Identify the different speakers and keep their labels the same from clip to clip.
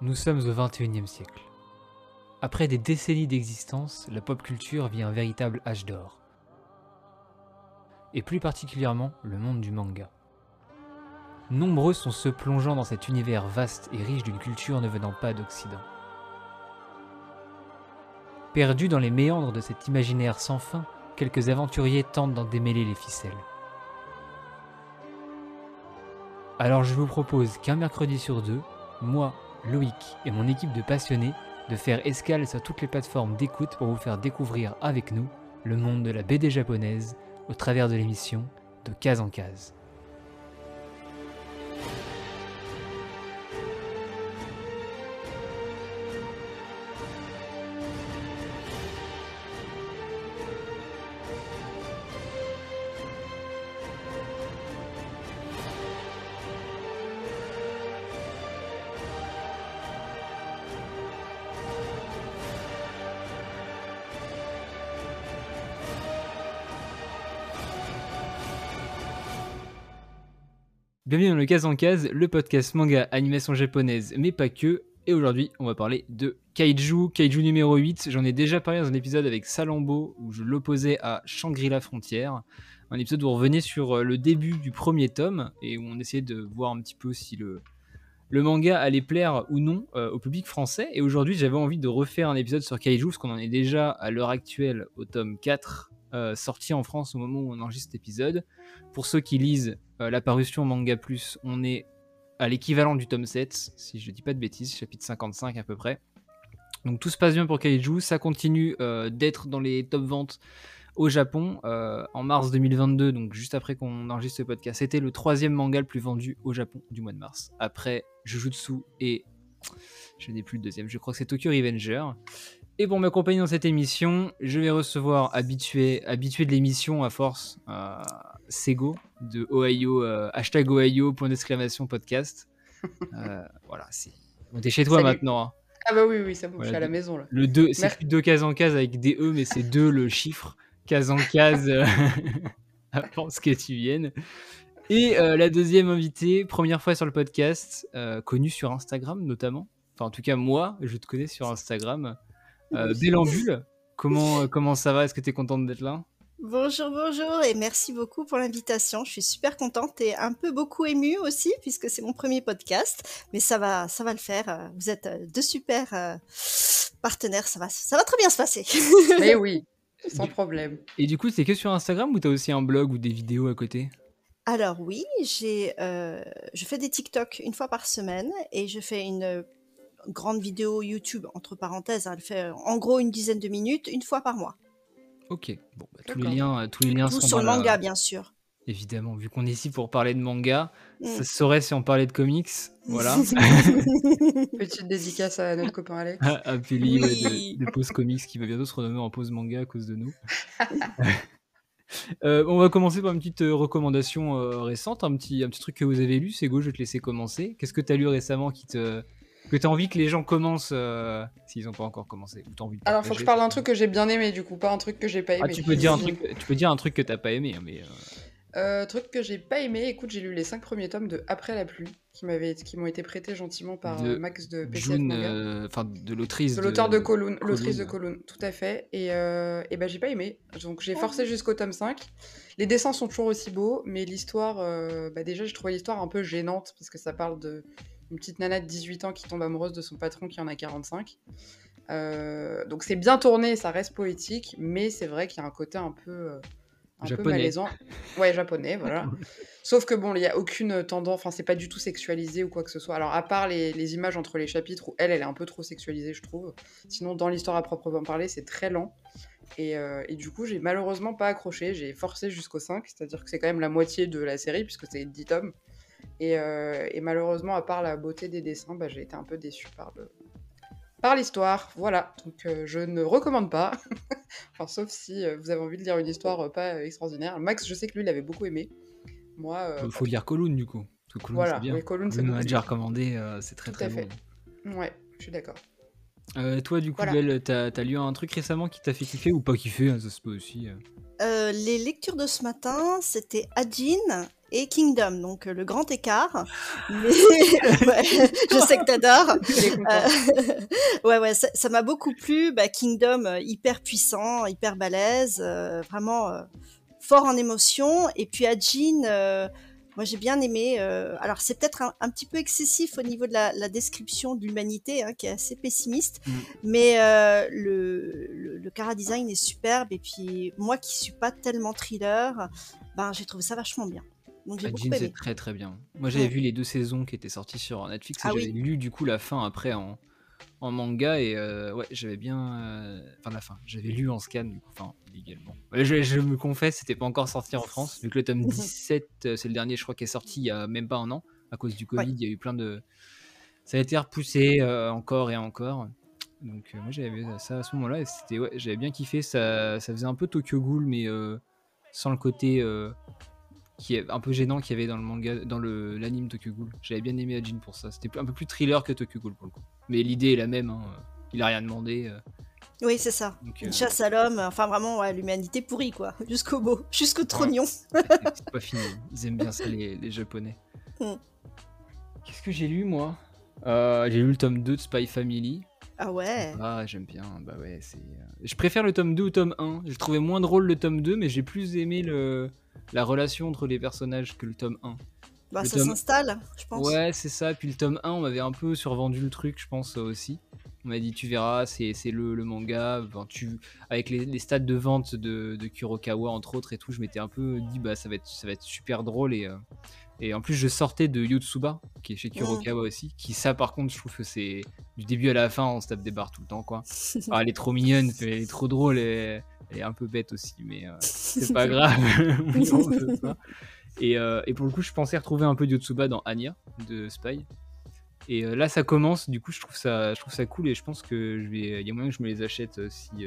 Speaker 1: Nous sommes au XXIe siècle. Après des décennies d'existence, la pop culture vit un véritable âge d'or. Et plus particulièrement le monde du manga. Nombreux sont ceux plongeant dans cet univers vaste et riche d'une culture ne venant pas d'Occident. Perdus dans les méandres de cet imaginaire sans fin, quelques aventuriers tentent d'en démêler les ficelles. Alors je vous propose qu'un mercredi sur deux, moi, Loïc et mon équipe de passionnés de faire escale sur toutes les plateformes d'écoute pour vous faire découvrir avec nous le monde de la BD japonaise au travers de l'émission de case en case. Bienvenue dans le Case en Case, le podcast manga animation japonaise, mais pas que. Et aujourd'hui, on va parler de Kaiju, Kaiju numéro 8. J'en ai déjà parlé dans un épisode avec Salambo où je l'opposais à Shangri-La Frontière. Un épisode où on revenait sur euh, le début du premier tome et où on essayait de voir un petit peu si le, le manga allait plaire ou non euh, au public français. Et aujourd'hui, j'avais envie de refaire un épisode sur Kaiju parce qu'on en est déjà à l'heure actuelle au tome 4 euh, sorti en France au moment où on enregistre cet épisode. Pour ceux qui lisent euh, la parution Manga Plus, on est à l'équivalent du tome 7, si je dis pas de bêtises, chapitre 55 à peu près. Donc tout se passe bien pour Kaiju, ça continue euh, d'être dans les top ventes au Japon en mars 2022, donc juste après qu'on enregistre ce podcast. C'était le troisième manga le plus vendu au Japon du mois de mars, après Jujutsu et je n'ai plus le deuxième, je crois que c'est Tokyo Revenger. Et pour m'accompagner dans cette émission, je vais recevoir habitué, habitué de l'émission à force, euh, Sego de Ohio, euh, hashtag Ohio, point d'exclamation podcast. Euh, voilà, c'est. On est chez toi
Speaker 2: Salut.
Speaker 1: maintenant. hein.
Speaker 2: Ah bah oui, oui, ça bouge,
Speaker 1: Voilà,
Speaker 2: à la maison là.
Speaker 1: Le 2, c'est plus deux cases en case avec des E, mais c'est 2 le chiffre. Case en case euh, avant ce que tu viennes. Et euh, la deuxième invitée, première fois sur le podcast, euh, connue sur Instagram notamment. Enfin, en tout cas, moi, je te connais sur Instagram. Euh, Bélambule, comment, euh, comment ça va? Est-ce que tu es contente d'être là?
Speaker 3: Bonjour, bonjour et merci beaucoup pour l'invitation. Je suis super contente et un peu beaucoup émue aussi puisque c'est mon premier podcast, mais ça va, ça va le faire. Euh, Vous êtes euh, deux super euh, partenaires, ça va, ça va très bien se passer.
Speaker 2: Mais oui, sans problème.
Speaker 1: Et du coup, c'est que sur Instagram ou tu as aussi un blog ou des vidéos à côté?
Speaker 3: Alors oui, j'ai, euh, je fais des TikTok une fois par semaine et je fais une grande vidéo YouTube entre parenthèses. hein, elle fait euh, en gros une dizaine de minutes une fois par mois.
Speaker 1: Ok, bon, bah, tous, les liens, euh, tous les liens
Speaker 3: Tout
Speaker 1: sont
Speaker 3: sur le
Speaker 1: la-
Speaker 3: manga bien sûr.
Speaker 1: Évidemment, vu qu'on est ici pour parler de manga,
Speaker 3: Mm.
Speaker 1: ça se saurait si on parlait de comics. Voilà.
Speaker 2: Petite dédicace à notre copain Alex.
Speaker 1: un Peli ouais,
Speaker 3: Oui.
Speaker 1: de, de Pause Comics qui va bientôt se renommer en Pause Manga à cause de nous. Euh, on va commencer par une petite euh, recommandation euh, récente, un petit, un petit truc que vous avez lu. Sego, je vais te laisser commencer. Qu'est-ce que tu as lu récemment qui te... que tu as envie que les gens commencent euh, s'ils n'ont pas encore commencé ou t'as envie de
Speaker 2: Alors, faut que je parle d'un truc que j'ai bien aimé, du coup, pas un truc que j'ai pas aimé.
Speaker 1: Ah, tu peux, dire un truc, tu peux dire un truc que t'as pas aimé, hein, mais... euh,
Speaker 2: Euh, truc que j'ai pas aimé, écoute, j'ai lu les cinq premiers tomes de Après la pluie, qui m'avaient, qui m'ont été prêtés gentiment par
Speaker 1: De
Speaker 2: euh, Max de PCF
Speaker 1: euh, enfin de l'autrice
Speaker 2: De l'auteur de Colune. l'autrice de tout à fait. Et, euh, et ben j'ai pas aimé. Donc j'ai forcé jusqu'au tome 5. Les dessins sont toujours aussi beaux, mais l'histoire, euh, bah déjà j'ai trouvé l'histoire un peu gênante parce que ça parle de une petite nana de 18 ans qui tombe amoureuse de son patron qui en a 45. Euh, donc c'est bien tourné, ça reste poétique, mais c'est vrai qu'il y a un côté un peu, euh, un peu malaisant. Ouais, japonais, voilà. Sauf que bon, il n'y a aucune tendance, enfin c'est pas du tout sexualisé ou quoi que ce soit. Alors à part les, les images entre les chapitres où elle, elle est un peu trop sexualisée, je trouve. Sinon, dans l'histoire à proprement parler, c'est très lent. Et, euh, et du coup, j'ai malheureusement pas accroché. J'ai forcé jusqu'au 5, c'est-à-dire que c'est quand même la moitié de la série, puisque c'est 10 tomes. Et, euh, et malheureusement, à part la beauté des dessins, bah, j'ai été un peu déçue par le par l'histoire. Voilà, donc euh, je ne recommande pas. enfin, sauf si euh, vous avez envie de lire une histoire euh, pas extraordinaire. Max, je sais que lui, il avait beaucoup aimé. Moi, euh,
Speaker 1: Il faut lire Colune du coup. Parce que
Speaker 2: voilà,
Speaker 1: c'est bien.
Speaker 2: oui, Colune, c'est
Speaker 1: Colune, on a
Speaker 2: beaucoup
Speaker 1: déjà recommandé, euh, c'est très
Speaker 2: Tout
Speaker 1: très
Speaker 2: à
Speaker 1: bon.
Speaker 2: fait. Ouais, je suis d'accord.
Speaker 1: Euh, toi, du coup,
Speaker 2: Voilà.
Speaker 1: Belle, t'as as lu un truc récemment qui t'a fait kiffer ou pas kiffer, hein, ça se peut aussi. euh.
Speaker 3: Euh, les lectures de ce matin, c'était Adjin et Kingdom, donc le grand écart. Mais je sais que t'adores. Euh, ouais, ouais, ça m'a beaucoup plu. Bah, Kingdom, hyper puissant, hyper balèze, vraiment fort en émotion. Et puis Ajin, moi, j'ai bien aimé. Euh, alors, c'est peut-être un, petit peu excessif au niveau de la, description de l'humanité, hein, qui est assez pessimiste, mm. mais euh, le, le, cara design est superbe. Et puis, moi qui suis pas tellement thriller, ben, j'ai trouvé ça vachement bien.
Speaker 1: Donc, j'ai c'est très très bien. Moi, j'avais vu les deux saisons qui étaient sorties sur Netflix et ah j'avais lu du coup la fin après en, en manga et euh, ouais j'avais bien euh, enfin la fin. J'avais lu en scan du coup enfin également je, me confesse c'était pas encore sorti en France vu que le tome 17 euh, c'est le dernier je crois qui est sorti il y a même pas un an à cause du Covid il y a eu plein de ça a été repoussé encore et encore. Donc moi j'avais vu ça à ce moment là et c'était ouais j'avais bien kiffé. Ça, ça faisait un peu Tokyo Ghoul mais sans le côté qui est un peu gênant qu'il y avait dans le manga, dans le l'anime Tokyo Ghoul. J'avais bien aimé Ajin pour ça. C'était un peu plus thriller que Tokyo Ghoul pour le coup. Mais l'idée est la même. Hein. Il a rien demandé. Euh.
Speaker 3: Oui, c'est ça. Une euh, chasse à l'homme. Enfin, vraiment, l'humanité pourrie, quoi. Jusqu'au beau, jusqu'au trognon.
Speaker 1: c'est pas fini. Ils aiment bien ça, les, Japonais. Hmm. Qu'est-ce que j'ai lu, moi? Euh, J'ai lu le tome 2 de Spy Family.
Speaker 3: Ah ouais
Speaker 1: Ah, j'aime bien. Bah ouais, c'est. Je préfère le tome 2 au tome 1. J'ai trouvé moins drôle le tome 2, mais j'ai plus aimé le la relation entre les personnages que le tome 1.
Speaker 3: Bah, ça s'installe, je pense.
Speaker 1: Ouais, c'est ça. Puis le tome 1, on m'avait un peu survendu le truc, je pense aussi. On m'a dit, tu verras, c'est le, le, manga. tu, avec les, les stats de vente de, de, Kurokawa, entre autres, et tout, je m'étais un peu dit, bah, ça va être, ça va être super drôle. Et, euh, et en plus, je sortais de Yotsuba, qui est chez Kurokawa aussi. Qui, ça, par contre, je trouve que c'est du début à la fin, on se tape des barres tout le temps, quoi. Ah, elle est trop mignonne, elle est trop drôle. Et elle est un peu bête aussi, mais euh, c'est pas grave. et, euh, et, pour le coup, je pensais retrouver un peu de Yotsuba dans Anya de Spy. Et euh, là, ça commence. Du coup, je trouve ça, je trouve ça cool et je pense que je vais, il y a moyen que je me les achète si,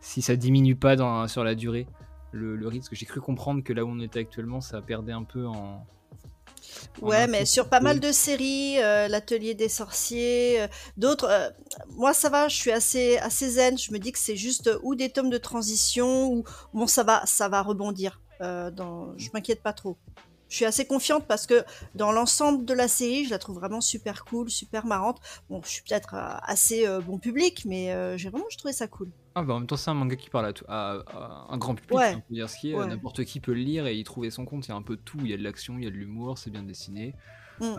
Speaker 1: si ça diminue pas dans, sur la durée le, le rythme. Parce que j'ai cru comprendre que là où on était actuellement, ça perdait un peu en,
Speaker 3: Ouais, mais sur pas mal de séries, euh, l'atelier des sorciers, euh, d'autres. Euh, moi, ça va, je suis assez, assez zen. Je me dis que c'est juste ou des tomes de transition ou bon, ça va, ça va rebondir. dans... Je m'inquiète pas trop je suis assez confiante parce que dans l'ensemble de la série, je la trouve vraiment super cool, super marrante. Bon, je suis peut-être euh, assez euh, bon public, mais euh, j'ai vraiment trouvé ça cool.
Speaker 1: Ah bah en même temps, c'est un manga qui parle à, à, un grand public, ouais. dire ce qui est. N'importe qui peut le lire et y trouver son compte. Il y a un peu de tout. Il y a de l'action, il y a de l'humour, c'est bien dessiné. Mm.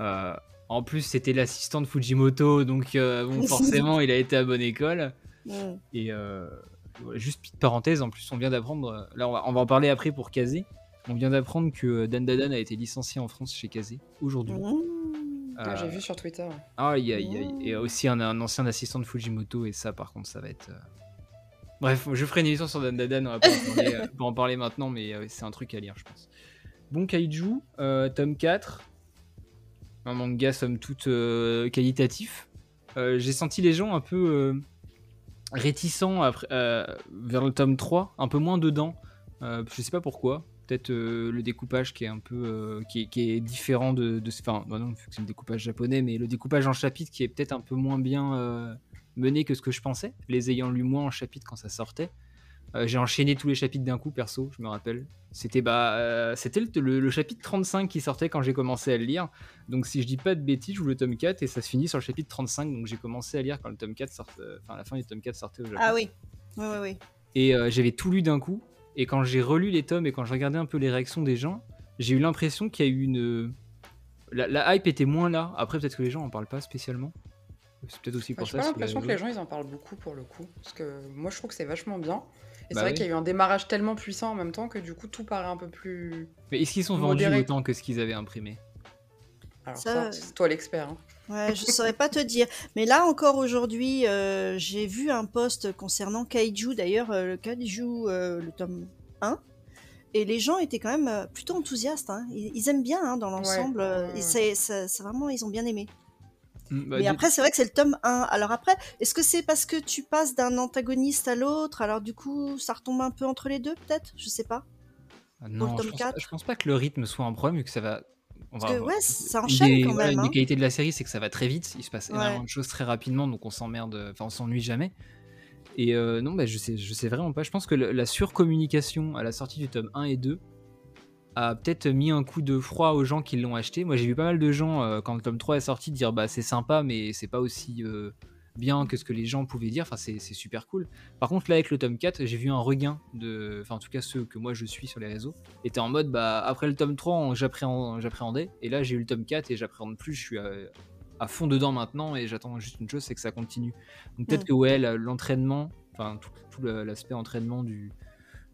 Speaker 1: en plus, c'était l'assistant de Fujimoto, donc bon, forcément, il a été à bonne école. Mm. Et juste petite parenthèse, en plus, on vient d'apprendre. Là, on va, on va, en parler après pour Kazé. On vient d'apprendre que Dan Dadan a été licencié en France chez Kazé aujourd'hui.
Speaker 2: Mmh. Ah, j'ai vu sur Twitter.
Speaker 1: Ah, y a, y a, aussi un, ancien assistant de Fujimoto et ça, par contre, ça va être. Euh, bref, je ferai une émission sur Dan Dadan, on va pas en parler, maintenant, mais euh, c'est un truc à lire, je pense. Bon, Kaiju, euh, tome 4. Un manga, somme toute, qualitatif. J'ai senti les gens un peu réticents après, vers le tome 3, un peu moins dedans. je sais pas pourquoi peut-être euh, le découpage qui est un peu euh, qui, est, différent de, de enfin bah non c'est le découpage japonais mais le découpage en chapitre qui est peut-être un peu moins bien euh, mené que ce que je pensais. Les ayant lu moins en chapitre quand ça sortait. J'ai enchaîné tous les chapitres d'un coup perso je me rappelle. C'était bah c'était le, chapitre 35 qui sortait quand j'ai commencé à le lire. Donc si je dis pas de bêtises je joue le tome 4 et ça se finit sur le chapitre 35 donc j'ai commencé à lire quand le tome 4 sortait enfin la fin du tome 4 sortait au Japon.
Speaker 3: Ah oui. Oui oui, oui.
Speaker 1: et j'avais tout lu d'un coup et quand j'ai relu les tomes et quand je regardais un peu les réactions des gens, j'ai eu l'impression qu'il y a eu une. La, hype était moins là. Après, peut-être que les gens en parlent pas spécialement. C'est peut-être aussi pour ça.
Speaker 2: J'ai l'impression que les gens ils en parlent beaucoup pour le coup. Parce que moi je trouve que c'est vachement bien. Et c'est bah vrai qu'il y a eu un démarrage tellement puissant en même temps que du coup tout paraît un peu plus.
Speaker 1: Mais est-ce qu'ils sont vendus autant que ce qu'ils avaient imprimé?
Speaker 2: Alors ça, c'est toi l'expert. Hein.
Speaker 3: Ouais, je saurais pas te dire. Mais là encore aujourd'hui, euh, j'ai vu un post concernant Kaiju, d'ailleurs, euh, le Kaiju, euh, le tome 1. Et les gens étaient quand même plutôt enthousiastes. Hein. Ils, aiment bien hein, dans l'ensemble. c'est, vraiment, ils ont bien aimé. Mm, bah, Mais après, c'est vrai que c'est le tome 1. Alors après, est-ce que c'est parce que tu passes d'un antagoniste à l'autre? Alors du coup, ça retombe un peu entre les deux, peut-être? Je sais pas.
Speaker 1: Ah non, je pense, je pense, pas que le rythme soit un problème, vu que ça va
Speaker 3: parce que, ouais, ça enchaîne quand même.
Speaker 1: Une des hein. qualités de la série, c'est que ça va très vite. Il se passe énormément de choses très rapidement, donc on s'emmerde, enfin on s'ennuie jamais. Et euh, non, bah, je sais, je sais vraiment pas. Je pense que la surcommunication à la sortie du tome 1 et 2 a peut-être mis un coup de froid aux gens qui l'ont acheté. Moi, j'ai vu pas mal de gens, euh, quand le tome 3 est sorti, dire bah c'est sympa, mais c'est pas aussi euh, bien que ce que les gens pouvaient dire. Enfin, c'est super cool. Par contre, là, avec le tome 4, j'ai vu un regain de. Enfin, en tout cas, ceux que moi je suis sur les réseaux étaient en mode bah après le tome 3, on- j'appréhend- j'appréhendais. Et là, j'ai eu le tome 4 et j'appréhende plus. Je suis à, à fond dedans maintenant et j'attends juste une chose c'est que ça continue. Donc, peut-être
Speaker 3: Mm.
Speaker 1: que ouais, l'entraînement, enfin, tout, l'aspect entraînement du,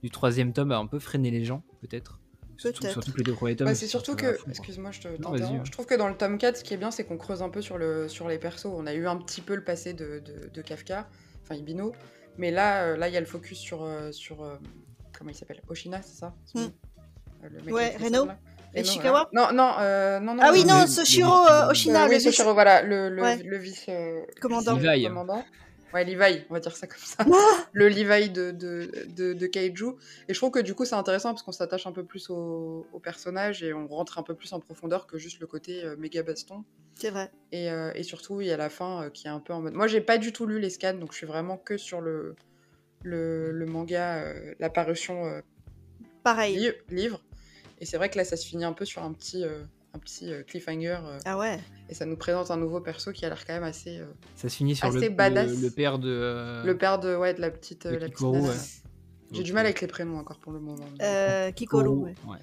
Speaker 1: du troisième tome a un peu freiné les gens, peut-être. Surtout,
Speaker 3: Peut-être.
Speaker 1: surtout que les deux premiers tomes.
Speaker 2: Bah, c'est surtout que, excuse-moi, je te
Speaker 1: ouais.
Speaker 2: Je trouve que dans le tome 4, ce qui est bien, c'est qu'on creuse un peu sur, le, sur les persos. On a eu un petit peu le passé de, de- de Kafka, enfin Ibino, mais là, euh, là, il y a le focus sur, euh, sur euh, comment il s'appelle, Oshina, c'est ça?
Speaker 3: Mm.
Speaker 2: le mec
Speaker 3: Ouais, Reno Et Ishikawa
Speaker 2: voilà. Non, non, euh, non, non.
Speaker 3: Ah oui,
Speaker 1: non,
Speaker 3: Soshiro euh, Oshina,
Speaker 2: Euh,
Speaker 3: le
Speaker 2: oui, Soshiro, voilà, le, le,
Speaker 3: Ouais.
Speaker 2: le vice, euh,
Speaker 3: Commandant.
Speaker 2: vice- commandant. Ouais, Levi, on va dire ça comme ça. le Levi de, de, de, de Kaiju. Et je trouve que du coup, c'est intéressant parce qu'on s'attache un peu plus au, au personnage et on rentre un peu plus en profondeur que juste le côté euh, méga baston.
Speaker 3: C'est vrai.
Speaker 2: Et, euh, et surtout, il y a la fin euh, qui est un peu en mode. Moi, j'ai pas du tout lu les scans, donc je suis vraiment que sur le, le, le manga, la parution
Speaker 3: Pareil.
Speaker 2: li- livre. Et c'est vrai que là, ça se finit un peu sur un petit, un petit euh, cliffhanger. euh,
Speaker 3: Ah ouais.
Speaker 2: et ça nous présente un nouveau perso qui a l'air quand même assez. euh,
Speaker 1: Ça se finit sur le, le, le père de. euh,
Speaker 2: Le père de, ouais, de la petite, euh, la petite
Speaker 1: ouais.
Speaker 2: J'ai du mal avec les prénoms encore pour le moment.
Speaker 3: Euh, Kikoru, ouais.
Speaker 1: ouais.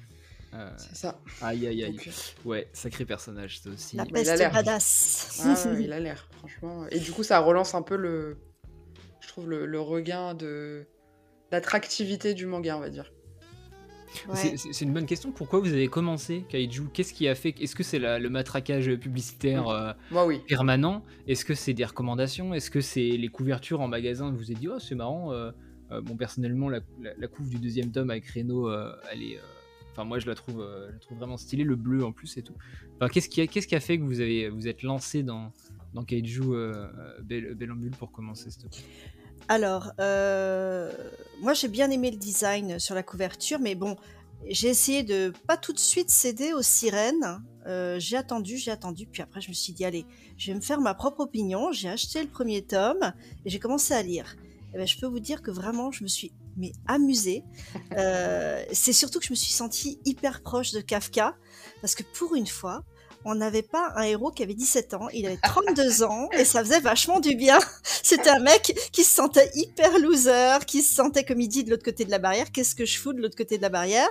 Speaker 1: Euh,
Speaker 2: C'est ça.
Speaker 1: aïe aïe aïe.
Speaker 2: Donc,
Speaker 1: Ouais, sacré personnage ça aussi.
Speaker 3: La
Speaker 2: Mais il a
Speaker 3: peste
Speaker 2: l'air.
Speaker 3: badass.
Speaker 2: ah, il a l'air, franchement. Et du coup, ça relance un peu le. Je trouve le, le regain de. d'attractivité du manga, on va dire.
Speaker 3: Ouais.
Speaker 1: C'est- une bonne question. Pourquoi vous avez commencé Kaiju? Qu'est-ce qui a fait Est-ce que c'est le matraquage publicitaire euh,
Speaker 2: Moi, oui.
Speaker 1: permanent? Est-ce que c'est des recommandations? Est-ce que c'est les couvertures en magasin? Vous vous êtes dit, oh, c'est marrant. euh, euh, bon, personnellement, la, la, la couve du deuxième tome avec Reno, euh, elle est. euh, Enfin, moi, je la trouve, euh, je la trouve vraiment stylée, le bleu en plus et tout. Enfin, qu'est-ce qui a, qu'est-ce qui a fait que vous avez, vous êtes lancé dans dans Kaiju euh, Bel- Bellambule pour commencer cette
Speaker 3: Alors, euh, moi j'ai bien aimé le design sur la couverture, mais bon, j'ai essayé de pas tout de suite céder aux sirènes. Euh, j'ai attendu, j'ai attendu, puis après je me suis dit allez, je vais me faire ma propre opinion. J'ai acheté le premier tome et j'ai commencé à lire. Et ben, je peux vous dire que vraiment je me suis mais amusée. Euh, c'est surtout que je me suis sentie hyper proche de Kafka parce que pour une fois. On n'avait pas un héros qui avait 17 ans, il avait 32 ans et ça faisait vachement du bien. C'était un mec qui se sentait hyper loser, qui se sentait comme il dit de l'autre côté de la barrière. Qu'est-ce que je fous de l'autre côté de la barrière?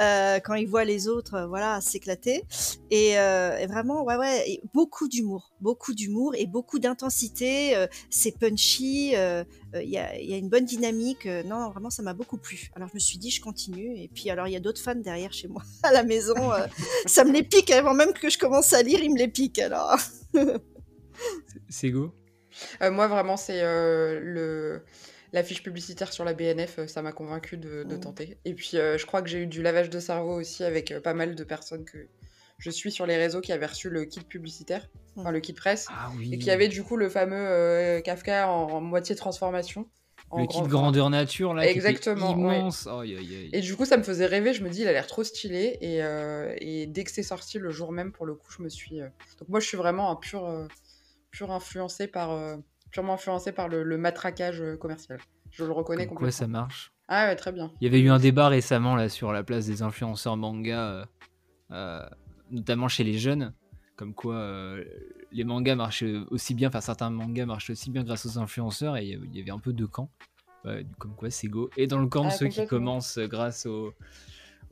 Speaker 3: Euh, quand il voit les autres, euh, voilà, s'éclater. Et, euh, et vraiment, ouais, ouais, beaucoup d'humour, beaucoup d'humour et beaucoup d'intensité. euh, c'est punchy. Euh, euh, Il y, a, il y a une bonne dynamique. euh, non, vraiment, ça m'a beaucoup plu. Alors je me suis dit, je continue. Et puis alors, il y a d'autres fans derrière chez moi à la maison. euh, ça me les pique avant même que je commence à lire, ils me les piquent. Alors.
Speaker 1: C'est go?
Speaker 2: Euh, moi, vraiment, c'est euh, le l'affiche publicitaire sur la BNF, ça m'a convaincu de, de
Speaker 3: Mm.
Speaker 2: tenter. Et puis, euh, je crois que j'ai eu du lavage de cerveau aussi avec euh, pas mal de personnes que je suis sur les réseaux qui avaient reçu le kit publicitaire, enfin le kit presse,
Speaker 1: Ah oui.
Speaker 2: et qui avait du coup le fameux euh, Kafka en, en moitié transformation. en
Speaker 1: le kit
Speaker 2: grand-
Speaker 1: grandeur nature là, qui était
Speaker 2: Exactement, ouais.
Speaker 1: immense. Aïe.
Speaker 2: Et du coup, ça me faisait rêver. Je me dis, il a l'air trop stylé. Et, euh, et dès que c'est sorti, le jour même, pour le coup, je me suis. euh, Donc, moi, je suis vraiment un pur, euh, pur influencé par, euh, purement influencé par le, le matraquage commercial. Je le reconnais
Speaker 1: Comme quoi
Speaker 2: complètement.
Speaker 1: ça marche.
Speaker 2: Ah ouais, très bien.
Speaker 1: Il y avait eu un débat récemment là sur la place des influenceurs manga, euh, euh, notamment chez les jeunes, comme quoi euh, les mangas marchent aussi bien, enfin certains mangas marchent aussi bien grâce aux influenceurs et il y avait un peu deux camps. Comme quoi c'est go. Et dans le camp de
Speaker 2: Ah,
Speaker 1: ceux qui commencent grâce aux,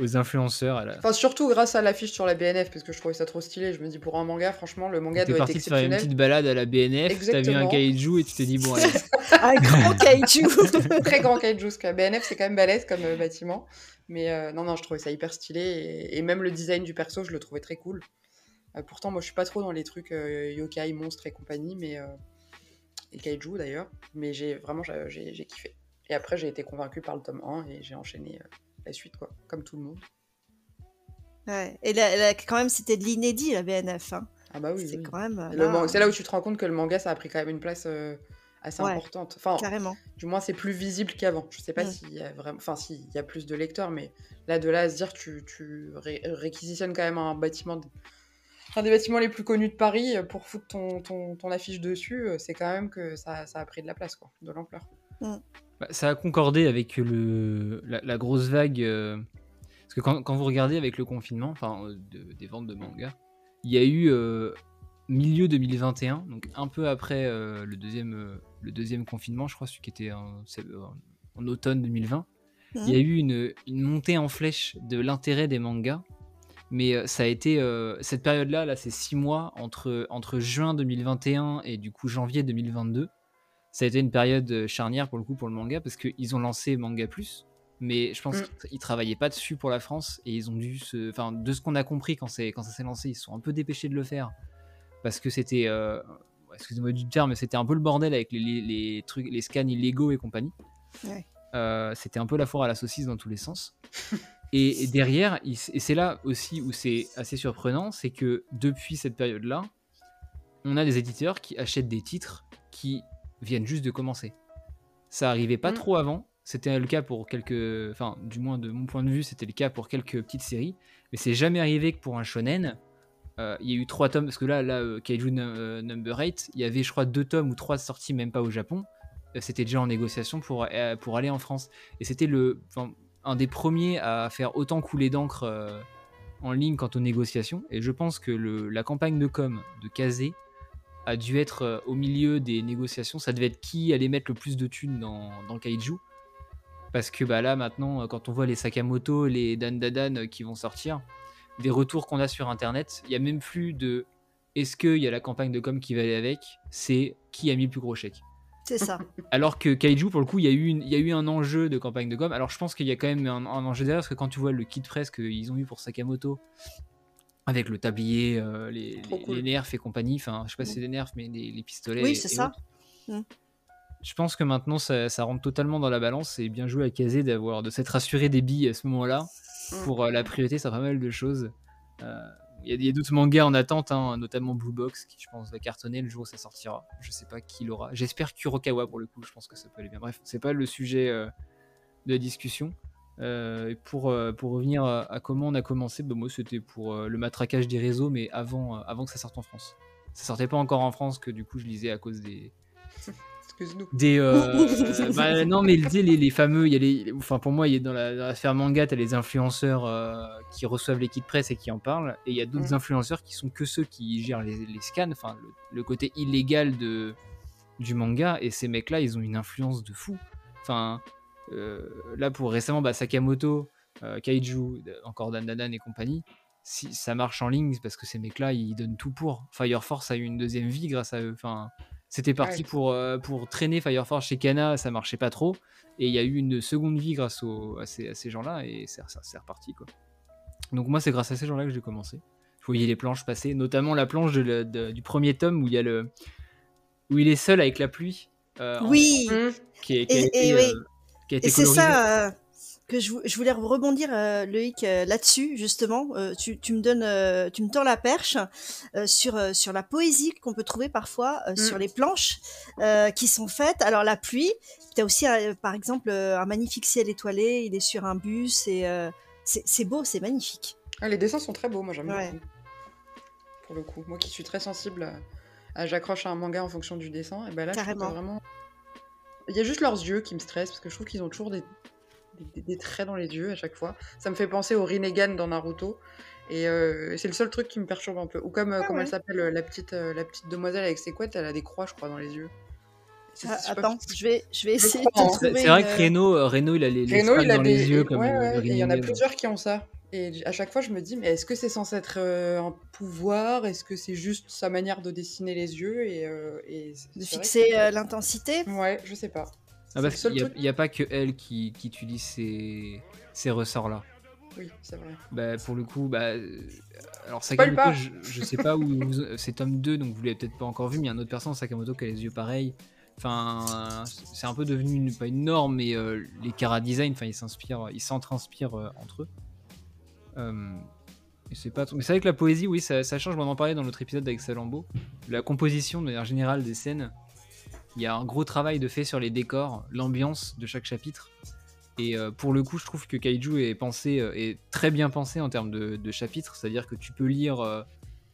Speaker 1: aux influenceurs, à la...
Speaker 2: Enfin, surtout grâce à l'affiche sur la BNF, parce que je trouvais ça trop stylé. Je me dis, pour un manga, franchement, le manga doit être
Speaker 1: parti te faire une
Speaker 2: exceptionnel.
Speaker 1: petite balade à la BNF, t'as vu un kaiju et tu t'es dit bon allez,
Speaker 3: Un grand kaiju.
Speaker 2: Très grand kaiju, parce que la BNF, c'est quand même balèze comme euh, bâtiment. Mais euh, non, non, je trouvais ça hyper stylé. Et, et même le design du perso, je le trouvais très cool. Euh, pourtant, moi, je suis pas trop dans les trucs euh, yokai, monstres et compagnie, mais. euh, et kaiju d'ailleurs. Mais j'ai vraiment, j'ai, kiffé. Et après, j'ai été convaincue par le tome 1 et j'ai enchaîné euh, la suite, quoi. Comme tout le monde.
Speaker 3: Ouais. Et là, là, quand même, c'était de l'inédit, la BNF. Hein.
Speaker 2: Ah bah oui.
Speaker 3: c'est
Speaker 2: oui.
Speaker 3: quand même.
Speaker 2: Le
Speaker 3: là,
Speaker 2: man- C'est là où tu te rends compte que le manga, ça a pris quand même une place euh, assez
Speaker 3: Ouais.
Speaker 2: importante. Enfin,
Speaker 3: Carrément.
Speaker 2: Du moins, c'est plus visible qu'avant. Je sais pas
Speaker 3: Mm.
Speaker 2: s'il y a vraiment, enfin, s'il y a plus de lecteurs, mais là, de là à se dire, tu, tu ré- réquisitionnes quand même un bâtiment, de- un des bâtiments les plus connus de Paris euh, pour foutre ton, ton, ton affiche dessus, euh, c'est quand même que ça, ça a pris de la place, quoi, de l'ampleur.
Speaker 1: Bah, ça a concordé avec le, la, la grosse vague. euh, Parce que quand, quand vous regardez avec le confinement, enfin euh, de- des ventes de manga, il y a eu euh, milieu 2021, donc un peu après euh, le, deuxième, euh, le deuxième confinement, je crois, celui qui était en, c'est- euh, en automne 2020, il y a eu une, une montée en flèche de l'intérêt des mangas. Mais euh, ça a été cette cette période-là, là, c'est six mois entre, entre juin 2021 et du coup janvier 2022. Ça a été une période euh, charnière pour le coup pour le manga parce qu'ils ont lancé Manga Plus, mais je pense
Speaker 2: Mm.
Speaker 1: qu'ils travaillaient pas dessus pour la France et ils ont dû se, enfin de ce qu'on a compris quand ça s'est lancé, ils se sont un peu dépêchés de le faire parce que c'était, euh, excusez-moi du terme, mais c'était un peu le bordel avec les, les- les trucs, les scans illégaux et compagnie.
Speaker 3: Ouais.
Speaker 1: Euh, c'était un peu la foire à la saucisse dans tous les sens. Et, et derrière, il et c'est là aussi où c'est assez surprenant, c'est que depuis cette période-là, on a des éditeurs qui achètent des titres qui viennent juste de commencer. Ça arrivait pas
Speaker 2: Mm.
Speaker 1: trop avant. C'était le cas pour quelques, enfin, du moins de mon point de vue, c'était le cas pour quelques petites séries. Mais c'est jamais arrivé que pour un shonen, euh, il y a eu trois tomes. Parce que là, là, euh, Kaiju Num- euh, Number 8, il y avait, je crois, deux tomes ou trois sorties, même pas au Japon. Euh, C'était déjà en négociation pour, pour aller en France. Et c'était le, un des premiers à faire autant couler d'encre en ligne quant aux négociations. Et je pense que le, la campagne de com de Kazé a dû être euh, au milieu des négociations. Ça devait être qui allait mettre le plus de thunes dans, dans Kaiju. Parce que bah, là, maintenant, euh, quand on voit les Sakamoto, les Dan Dadan euh, qui vont sortir, des retours qu'on a sur Internet, il y a même plus de est-ce qu'il y a la campagne de com qui va aller avec? C'est qui a mis le plus gros chèque?
Speaker 3: C'est ça.
Speaker 1: alors que Kaiju, pour le coup, il y, a eu une- il y a eu un enjeu de campagne de com. Alors je pense qu'il y a quand même un, un enjeu derrière, parce que quand tu vois le kit presse qu'ils ont eu pour Sakamoto, avec le tablier, euh, les,
Speaker 2: Trop
Speaker 1: les-
Speaker 2: cool.
Speaker 1: les nerfs et compagnie, enfin je sais pas si c'est des nerfs, mais les, les pistolets.
Speaker 3: Oui, c'est ça. Mm.
Speaker 1: Je pense que maintenant ça, ça rentre totalement dans la balance et bien joué à Kazé d'avoir de s'être rassuré des billes à ce moment-là.
Speaker 2: Mm.
Speaker 1: Pour euh, la priorité, ça pas mal de choses. Euh, Il y a, a d'autres mangas en attente, hein, notamment Blue Box, qui je pense va cartonner le jour où ça sortira. Je sais pas qui l'aura. J'espère Kurokawa pour le coup, je pense que ça peut aller bien. Bref, c'est pas le sujet de la discussion. Euh, et pour, euh, pour revenir à, à comment on a commencé, bah, moi c'était pour euh, le matraquage des réseaux, mais avant, avant que ça sorte en France. Ça sortait pas encore en France, que du coup je lisais à cause des, des euh, bah, non mais sais, les, les fameux il y a les enfin pour moi il y a dans la, dans la sphère manga t'as les influenceurs euh, qui reçoivent les kits presse et qui en parlent et il y a d'autres
Speaker 2: Mhm.
Speaker 1: influenceurs qui sont que ceux qui gèrent les, les scans enfin le, le côté illégal de du manga et ces mecs là ils ont une influence de fou enfin là pour récemment bah, Sakamoto euh, Kaiju encore Dan Dan Dan et compagnie si ça marche en ligne c'est parce que ces mecs là ils donnent tout pour Fire Force a eu une deuxième vie grâce à eux enfin c'était parti pour, euh, pour traîner Fire Force chez Kana, ça marchait pas trop. Et il y a eu une seconde vie grâce au- à ces, gens-là et c'est reparti. Quoi. Donc moi, c'est grâce à ces gens-là que j'ai commencé. Je voyais les planches passer, notamment la planche de du premier tome où il, y a le, où il est seul avec la pluie. euh,
Speaker 3: Oui.
Speaker 1: Qui, est- qui a
Speaker 3: Et-
Speaker 1: été,
Speaker 3: et oui.
Speaker 1: euh, qui a été
Speaker 3: Et c'est ça euh, que je, vou- je voulais rebondir, euh, Loïc, euh, là-dessus, justement. Euh, tu, tu me donnes, euh, tu me tends la perche euh, sur, euh, sur la poésie qu'on peut trouver parfois euh,
Speaker 2: Mm.
Speaker 3: sur les planches euh, qui sont faites. Alors, la pluie, tu as aussi, euh, par exemple, un magnifique ciel étoilé, il est sur un bus et euh, c'est beau, c'est magnifique.
Speaker 2: Ah, les dessins sont très beaux, moi j'aime
Speaker 3: Ouais.
Speaker 2: beaucoup. Pour le coup, moi qui suis très sensible à, à- j'accroche à un manga en fonction du dessin, et ben là je trouve
Speaker 3: Carrément.
Speaker 2: vraiment. Il y a juste leurs yeux qui me stressent parce que je trouve qu'ils ont toujours des, des, des traits dans les yeux à chaque fois. Ça me fait penser au Rinnegan dans Naruto. Et euh, c'est le seul truc qui me perturbe un peu. Ou comme, euh,
Speaker 3: Ah
Speaker 2: comment
Speaker 3: ouais.
Speaker 2: elle s'appelle, euh, la petite, la petite demoiselle avec ses couettes, elle a des croix, je crois, dans les yeux.
Speaker 3: Ah,
Speaker 2: pas
Speaker 3: attends, je vais, je vais
Speaker 2: Je
Speaker 3: essayer
Speaker 2: crois,
Speaker 3: de
Speaker 2: hein.
Speaker 3: te trouver.
Speaker 1: C'est vrai
Speaker 3: une-
Speaker 1: que Reno, Reno, il a les, les
Speaker 2: Reno,
Speaker 1: stripes
Speaker 2: il a
Speaker 1: dans
Speaker 2: des...
Speaker 1: les yeux comme
Speaker 2: ouais, ouais, il y en a plusieurs qui ont ça. Et à chaque fois, je me dis, mais est-ce que c'est censé être euh, un pouvoir? Est-ce que c'est juste sa manière de dessiner les yeux? Et, euh, et
Speaker 3: de fixer
Speaker 2: que-
Speaker 3: euh, l'intensité?
Speaker 2: Ouais, je sais pas.
Speaker 1: Ah, parce
Speaker 2: seul
Speaker 1: qu'il n'y a, pas que elle qui, qui utilise ces, ces ressorts-là.
Speaker 2: Oui, c'est vrai.
Speaker 1: Bah, pour le coup, bah, alors Sakamoto,
Speaker 2: pas.
Speaker 1: je, je sais pas où vous- c'est tome 2, donc vous l'avez peut-être pas encore vu, mais il y a une autre personne, Sakamoto, qui a les yeux pareils. Enfin, c'est un peu devenu une, pas une norme, mais euh, les Kara Design, enfin, ils s'inspirent, ils s'entre-inspirent euh, entre eux. Euh, c'est pas Mais c'est vrai que la poésie, oui, ça, change. On en parlait dans notre épisode avec Salambo. La composition, de manière générale, des scènes. Il y a un gros travail de fait sur les décors, l'ambiance de chaque chapitre. Et euh, pour le coup, je trouve que Kaiju est pensé, euh, est très bien pensé en termes de, de chapitres. C'est-à-dire que tu peux lire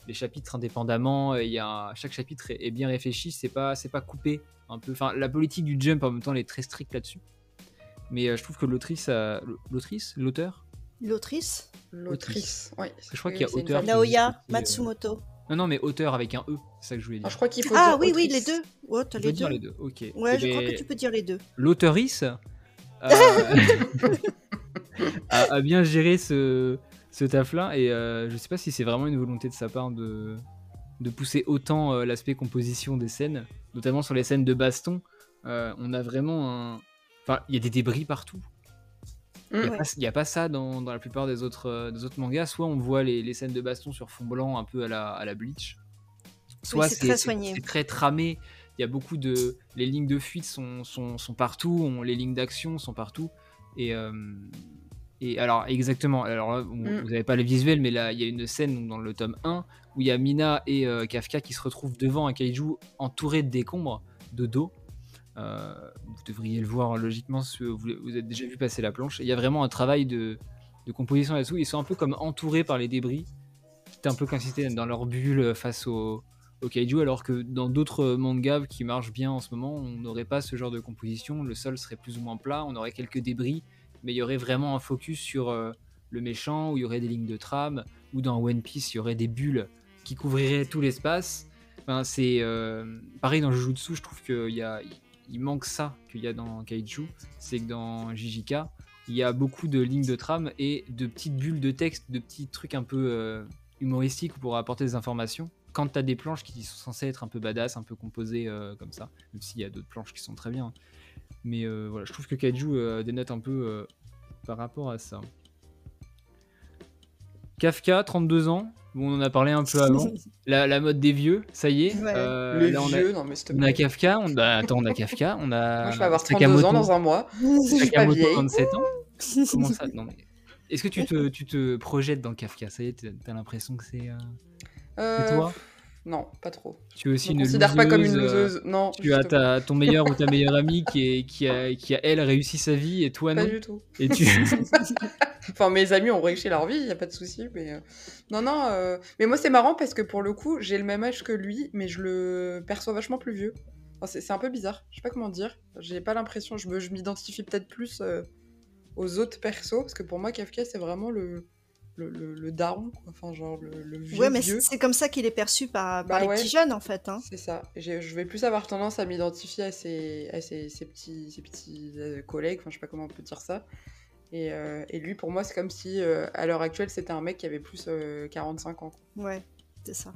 Speaker 1: les chapitres indépendamment. et y a chaque chapitre est, est bien réfléchi. C'est pas, c'est pas coupé un peu. Enfin, la politique du jump en même temps, elle est très stricte là-dessus. Mais je trouve que l'autrice, l'autrice, l'auteur,
Speaker 3: L'autrice
Speaker 2: L'autrice, oui.
Speaker 1: Je crois qu'il y a auteur.
Speaker 3: Naoya
Speaker 1: euh,
Speaker 3: Matsumoto.
Speaker 1: Non, non, mais auteur avec un E, c'est ça que je voulais
Speaker 2: Ah,
Speaker 1: dire.
Speaker 2: je crois qu'il faut
Speaker 3: Ah
Speaker 2: dire
Speaker 3: oui, oui, les deux. Les
Speaker 1: peut dire
Speaker 3: deux.
Speaker 1: les deux, ok.
Speaker 3: Ouais,
Speaker 1: Eh
Speaker 3: je crois
Speaker 1: ben,
Speaker 3: que tu peux dire les deux.
Speaker 1: L'auteurice a, a- a bien géré ce, ce taf-là et euh, je sais pas si c'est vraiment une volonté de sa part de, de pousser autant euh, l'aspect composition des scènes, notamment sur les scènes de baston. Euh, on a vraiment un. Enfin, il y a des débris partout. Il n'y a,
Speaker 2: Mm.
Speaker 1: a pas ça dans, dans la plupart des autres, euh, des autres mangas. Soit on voit les, les scènes de baston sur fond blanc un peu à la, à la Bleach. Soit
Speaker 3: c'est très soigné.
Speaker 1: c'est très tramé. Il y a beaucoup de. Les lignes de fuite sont, sont, sont partout, on- les lignes d'action sont partout. Et, euh, et alors, exactement. Alors là, on-
Speaker 2: Mm.
Speaker 1: vous n'avez pas le visuel, mais là, il y a une scène donc, dans le tome 1 où il y a Mina et euh, Kafka qui se retrouvent devant un kaiju entouré de décombres de dos. Euh, vous devriez le voir logiquement si vous, vous avez déjà vu passer la planche. Il y a vraiment un travail de, composition là-dessous. Ils sont un peu comme entourés par les débris. C'est un peu comme dans leur bulle face au, au kaiju, alors que dans d'autres mangas qui marchent bien en ce moment, on n'aurait pas ce genre de composition. Le sol serait plus ou moins plat, on aurait quelques débris, mais il y aurait vraiment un focus sur euh, le méchant, où il y aurait des lignes de trame, ou dans One Piece, il y aurait des bulles qui couvriraient tout l'espace. Enfin, c'est euh, pareil dans Jujutsu, je trouve qu'il y a, il manque ça qu'il y a dans Kaiju, c'est que dans JJK, il y a beaucoup de lignes de trame et de petites bulles de texte, de petits trucs un peu euh, humoristiques pour apporter des informations. Quand tu as des planches qui sont censées être un peu badass, un peu composées euh, comme ça, même s'il y a d'autres planches qui sont très bien. Mais euh, voilà, je trouve que Kaiju dénote un peu par rapport à ça. Kafka, 32 ans. Bon, on en a parlé un peu avant. La, la mode des vieux, ça y est.
Speaker 3: Ouais.
Speaker 1: Euh,
Speaker 2: Les
Speaker 1: là, on a,
Speaker 2: vieux, non mais
Speaker 1: on a. Kafka. On a, attends, on a Kafka. On a
Speaker 2: Moi, je vais avoir 32
Speaker 1: Sakamoto.
Speaker 2: ans dans un mois. Je suis pas
Speaker 1: Sakamoto,
Speaker 2: vieille.
Speaker 1: 27 ans. Comment ça Non, mais... Est-ce que tu te, tu te projettes dans Kafka? Ça y est, t'as- l'impression que c'est. euh,
Speaker 2: Euh,
Speaker 1: Et toi?
Speaker 2: Non, pas trop.
Speaker 1: Tu es aussi une
Speaker 2: considère pas comme une
Speaker 1: loseuse, euh,
Speaker 2: loseuse. Non,
Speaker 1: Tu as ta, ton meilleur ou ta meilleure amie qui, est, qui, a, qui a, elle, réussi sa vie et toi,
Speaker 2: Pas
Speaker 1: non
Speaker 2: du tout.
Speaker 1: Et tu.
Speaker 2: Enfin, mes amis ont réussi leur vie, il y a pas de souci. Mais euh, non, non. euh, Mais moi, c'est marrant parce que pour le coup, j'ai le même âge que lui, mais je le perçois vachement plus vieux. Enfin, c'est un peu bizarre. Je sais pas comment dire. J'ai pas l'impression. Je me- je m'identifie peut-être plus euh, aux autres persos parce que pour moi, Kafka, c'est vraiment le le, le, le daron, quoi. enfin genre le, le vieux
Speaker 3: Ouais, mais
Speaker 2: vieux.
Speaker 3: c'est comme ça qu'il est perçu par, par
Speaker 2: Bah
Speaker 3: les
Speaker 2: ouais.
Speaker 3: petits jeunes, en fait. Hein.
Speaker 2: C'est ça. Je vais plus avoir tendance à m'identifier à ces, à ces, ces petits, ces petits euh, collègues, enfin je sais pas comment on peut dire ça. Et, euh, et lui, pour moi, c'est comme si euh, à l'heure actuelle, c'était un mec qui avait plus euh, 45 ans. quoi.
Speaker 3: Ouais, c'est ça.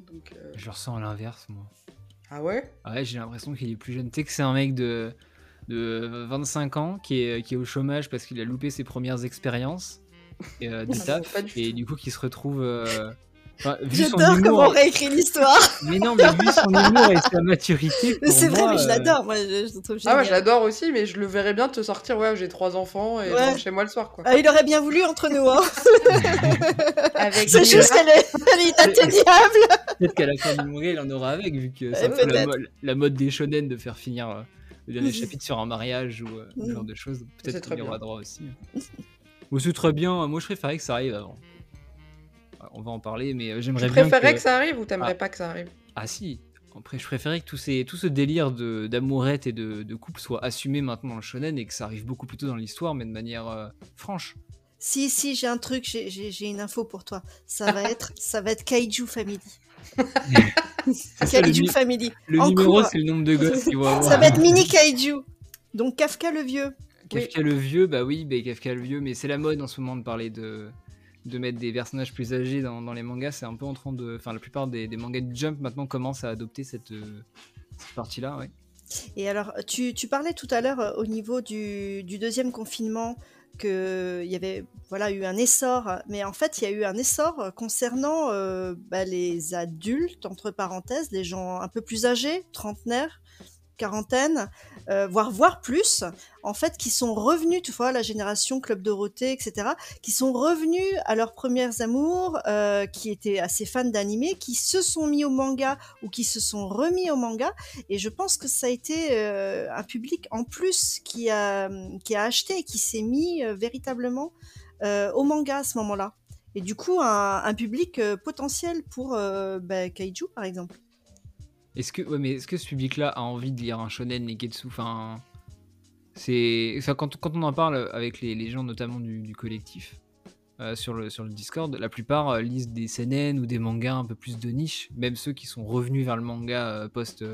Speaker 2: Donc, euh,
Speaker 1: Je le ressens à l'inverse, moi.
Speaker 2: Ah ouais?
Speaker 1: Ah Ouais, j'ai l'impression qu'il est plus jeune. Tu sais que c'est un mec de, de 25 ans qui est, qui est au chômage parce qu'il a loupé ses premières expériences et, euh, de taf.
Speaker 2: pas du
Speaker 1: Et du coup, qui se retrouve. euh, enfin, vu son
Speaker 3: J'adore comment on
Speaker 1: humour,
Speaker 3: réécrit l'histoire.
Speaker 1: mais non, mais vu son humour et sa maturité,
Speaker 3: c'est vrai, mais je
Speaker 1: euh,
Speaker 3: l'adore. Moi, je, je
Speaker 2: Ah ouais, je l'adore aussi, mais je le verrais bien te sortir, ouais, j'ai trois enfants et
Speaker 3: Ouais.
Speaker 2: rentre chez moi le soir, quoi.
Speaker 3: Ah, il aurait bien voulu entre nous. Hein.
Speaker 2: Avec
Speaker 3: C'est juste qu'elle est, elle est inatteignable.
Speaker 1: Peut-être qu'à la fin du manga, il en aura avec, vu que c'est
Speaker 3: Ouais,
Speaker 1: peu la, la mode des shonen de faire finir euh, le dernier chapitre sur un mariage ou euh, ce genre de choses. Peut-être qu'il y aura droit aussi. Bon, c'est très bien. Moi, je préférais que ça arrive avant. Ouais, On va en parler, mais euh,
Speaker 2: Tu
Speaker 1: j'aimerais bien
Speaker 2: préférais
Speaker 1: que...
Speaker 2: que ça arrive ou t'aimerais
Speaker 1: Ah.
Speaker 2: pas que ça arrive?
Speaker 1: Ah si. Après, je préférais que tout, ces, tout ce délire d'amourette et de, de couple soit assumé maintenant dans le shonen et que ça arrive beaucoup plus tôt dans l'histoire, mais de manière euh, franche.
Speaker 3: Si, si, j'ai un truc, j'ai- une info pour toi. Ça va être, ça va être Kaiju Family.
Speaker 1: Ça,
Speaker 3: Kaiju Family.
Speaker 1: le
Speaker 3: En
Speaker 1: numéro, c'est le nombre de gosses qu'ils vont avoir.
Speaker 3: Ça va être mini Kaiju. Donc Kafka le vieux.
Speaker 1: Kafka le vieux, bah oui, bah, Kafka le vieux, mais c'est la mode en ce moment de parler de, de mettre des personnages plus âgés dans, dans les mangas. C'est un peu en train de. Enfin, la plupart des, des mangas de Jump maintenant commencent à adopter cette, euh, cette partie-là, ouais.
Speaker 3: Et alors, tu, tu parlais tout à l'heure euh, au niveau du, du deuxième confinement qu'il y avait voilà, eu un essor, mais en fait, il y a eu un essor concernant euh, bah, les adultes, entre parenthèses, les gens un peu plus âgés, trentenaires, quarantaine, euh, voire, plus, en fait, qui sont revenus, tu vois, la génération Club Dorothée, etc., qui sont revenus à leurs premières amours, euh, qui étaient assez fans d'animé, qui se sont mis au manga ou qui se sont remis au manga, et je pense que ça a été euh, un public en plus qui a, qui a acheté et qui s'est mis véritablement au manga à ce moment-là. Et du coup, un, public potentiel pour bah, Kaiju, par exemple.
Speaker 1: Est-ce que, ouais, mais est-ce que ce public-là a envie de lire un shonen Neketsu Enfin, c'est, quand, quand on en parle avec les, les gens notamment du, collectif, euh, sur, le, sur le Discord, la plupart euh, lisent des CNN ou des mangas un peu plus de niche, même ceux qui sont revenus vers le manga euh, post,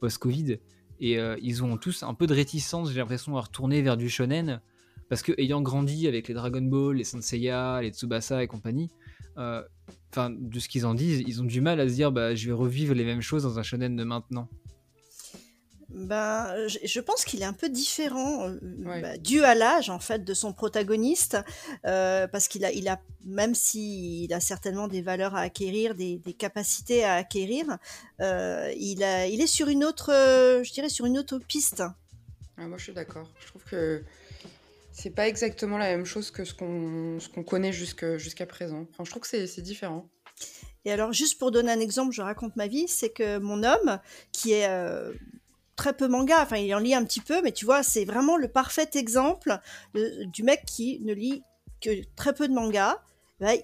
Speaker 1: post-Covid. Et ils ont tous un peu de réticence, j'ai l'impression, à retourner vers du shonen. Parce que ayant grandi avec les Dragon Ball, les Senseiya, les Tsubasa et compagnie, enfin de ce qu'ils en disent, ils ont du mal à se dire bah, je vais revivre les mêmes choses dans un shonen de maintenant.
Speaker 3: Ben, je pense qu'il est un peu différent, euh, bah, dû à l'âge en fait de son protagoniste, euh, parce qu'il a, il a, même s'il a certainement des valeurs à acquérir, des, capacités à acquérir, euh, il, a, il est sur une autre, je dirais sur une autre piste.
Speaker 2: Ah, moi, je suis d'accord. Je trouve que c'est pas exactement la même chose que ce qu'on, ce qu'on connaît jusqu'à présent. Enfin, je trouve que c'est différent.
Speaker 3: Et alors, juste pour donner un exemple, je raconte ma vie, c'est que mon homme, qui est très peu manga, enfin il en lit un petit peu, mais tu vois, c'est vraiment le parfait exemple du mec qui ne lit que très peu de manga.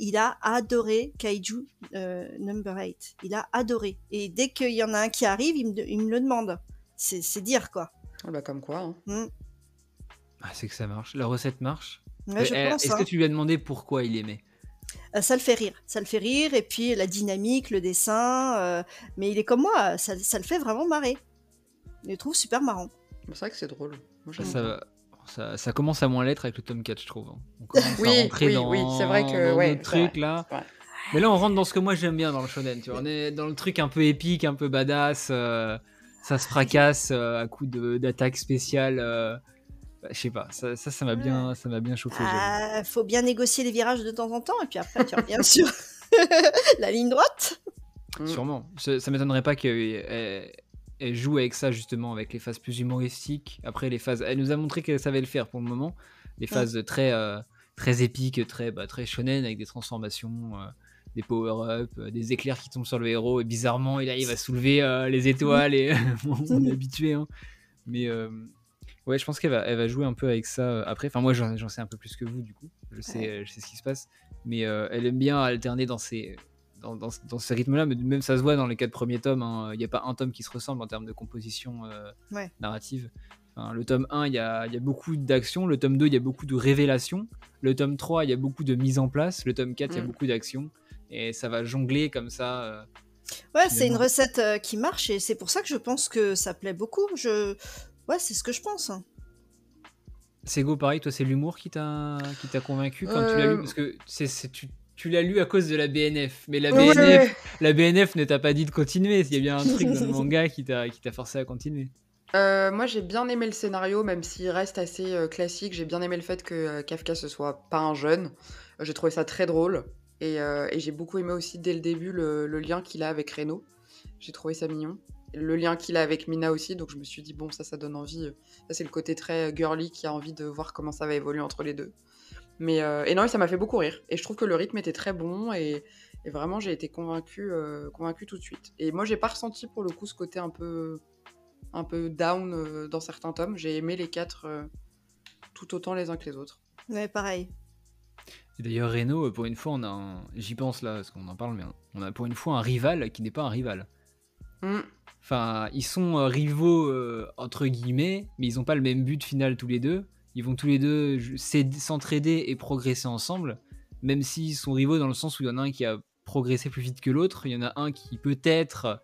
Speaker 3: il a adoré Kaiju euh, Number 8. Il a adoré. Et dès qu'il y en a un qui arrive, il me, le demande. C'est dire quoi.
Speaker 2: Ah bah comme quoi. Hein.
Speaker 3: Mm.
Speaker 1: Ah, c'est que ça marche. La recette marche.
Speaker 3: Ouais,
Speaker 1: eh, Est-ce que
Speaker 3: hein.
Speaker 1: tu lui as demandé pourquoi il aimait?
Speaker 3: Euh, ça le fait rire, ça le fait rire, et puis la dynamique, le dessin, euh, mais il est comme moi, ça, ça le fait vraiment marrer. Je trouve super marrant.
Speaker 2: C'est vrai que c'est drôle.
Speaker 1: ça, ça, commence à moins l'être avec le tome 4, je trouve. Hein. On commence
Speaker 2: oui,
Speaker 1: à rentrer
Speaker 2: oui,
Speaker 1: dans,
Speaker 2: oui, c'est vrai que ouais,
Speaker 1: truc là. Mais là, on rentre dans ce que moi j'aime bien dans le shonen. Tu vois. On est dans le truc un peu épique, un peu badass. Euh, ça se fracasse euh, à coup d'attaque spéciale. Euh, je sais pas, ça, ça m'a bien, ça m'a bien chauffé.
Speaker 3: Il ah, faut bien négocier les virages de temps en temps, et puis après tu reviens sur la ligne droite.
Speaker 1: Sûrement. Ça, ça m'étonnerait pas que elle joue avec ça justement, avec les phases plus humoristiques. Après les phases, elle nous a montré qu'elle savait le faire pour le moment. Les phases très euh, très épiques, très bah, très shonen avec des transformations, euh, des power-up, euh, des éclairs qui tombent sur le héros et bizarrement il arrive à soulever les étoiles et on est habitué. Hein. Mais ouais, je pense qu'elle va, elle va jouer un peu avec ça après. Enfin moi j'en sais un peu plus que vous du coup. Je sais, je sais ce qui se passe. Mais elle aime bien alterner dans ses dans, dans, ce rythme-là, mais même ça se voit dans les quatre premiers tomes. Hein. Il n'y a pas un tome qui se ressemble en termes de composition euh, narrative. le tome 1, il y a, y a, beaucoup d'action. Le tome 2, il y a beaucoup de révélations. Le tome 3, il y a beaucoup de mise en place. Le tome 4, il y a mm. beaucoup d'action. Et ça va jongler comme ça. Euh,
Speaker 3: ouais, c'est une recette euh, qui marche et c'est pour ça que je pense que ça plaît beaucoup. Je... Ouais, c'est ce que je pense.
Speaker 1: C'est go pareil, toi, c'est l'humour qui t'a convaincu quand tu l'as lu Parce que c'est tu tu l'as lu à cause de la BNF. Mais la BNF, la BNF ne t'a pas dit de continuer. Il y a bien un truc dans le manga qui t'a forcé à continuer.
Speaker 2: Euh, moi, j'ai bien aimé le scénario, même s'il reste assez euh, classique. J'ai bien aimé le fait que euh, Kafka ce soit pas un jeune. j'ai trouvé ça très drôle. Et, j'ai beaucoup aimé aussi dès le début le, lien qu'il a avec Reno. J'ai trouvé ça mignon. Le lien qu'il a avec Mina aussi. Donc je me suis dit, bon, ça, ça donne envie. Ça, c'est le côté très girly qui a envie de voir comment ça va évoluer entre les deux. Mais euh, et non, ça m'a fait beaucoup rire. Et je trouve que le rythme était très bon et, vraiment j'ai été convaincue, euh, tout de suite. Et moi, j'ai pas ressenti pour le coup ce côté un peu, un peu down euh, dans certains tomes. J'ai aimé les quatre tout autant les uns que les autres.
Speaker 3: Ouais, pareil.
Speaker 1: D'ailleurs, Reno, pour une fois, on a j'y pense là, parce qu'on en parle, mais on a pour une fois un rival qui n'est pas un rival.
Speaker 2: Mm.
Speaker 1: Enfin, ils sont rivaux entre guillemets, mais ils n'ont pas le même but final tous les deux ils vont tous les deux s'entraider et progresser ensemble, même s'ils sont rivaux dans le sens où il y en a un qui a progressé plus vite que l'autre, il y en a un qui peut-être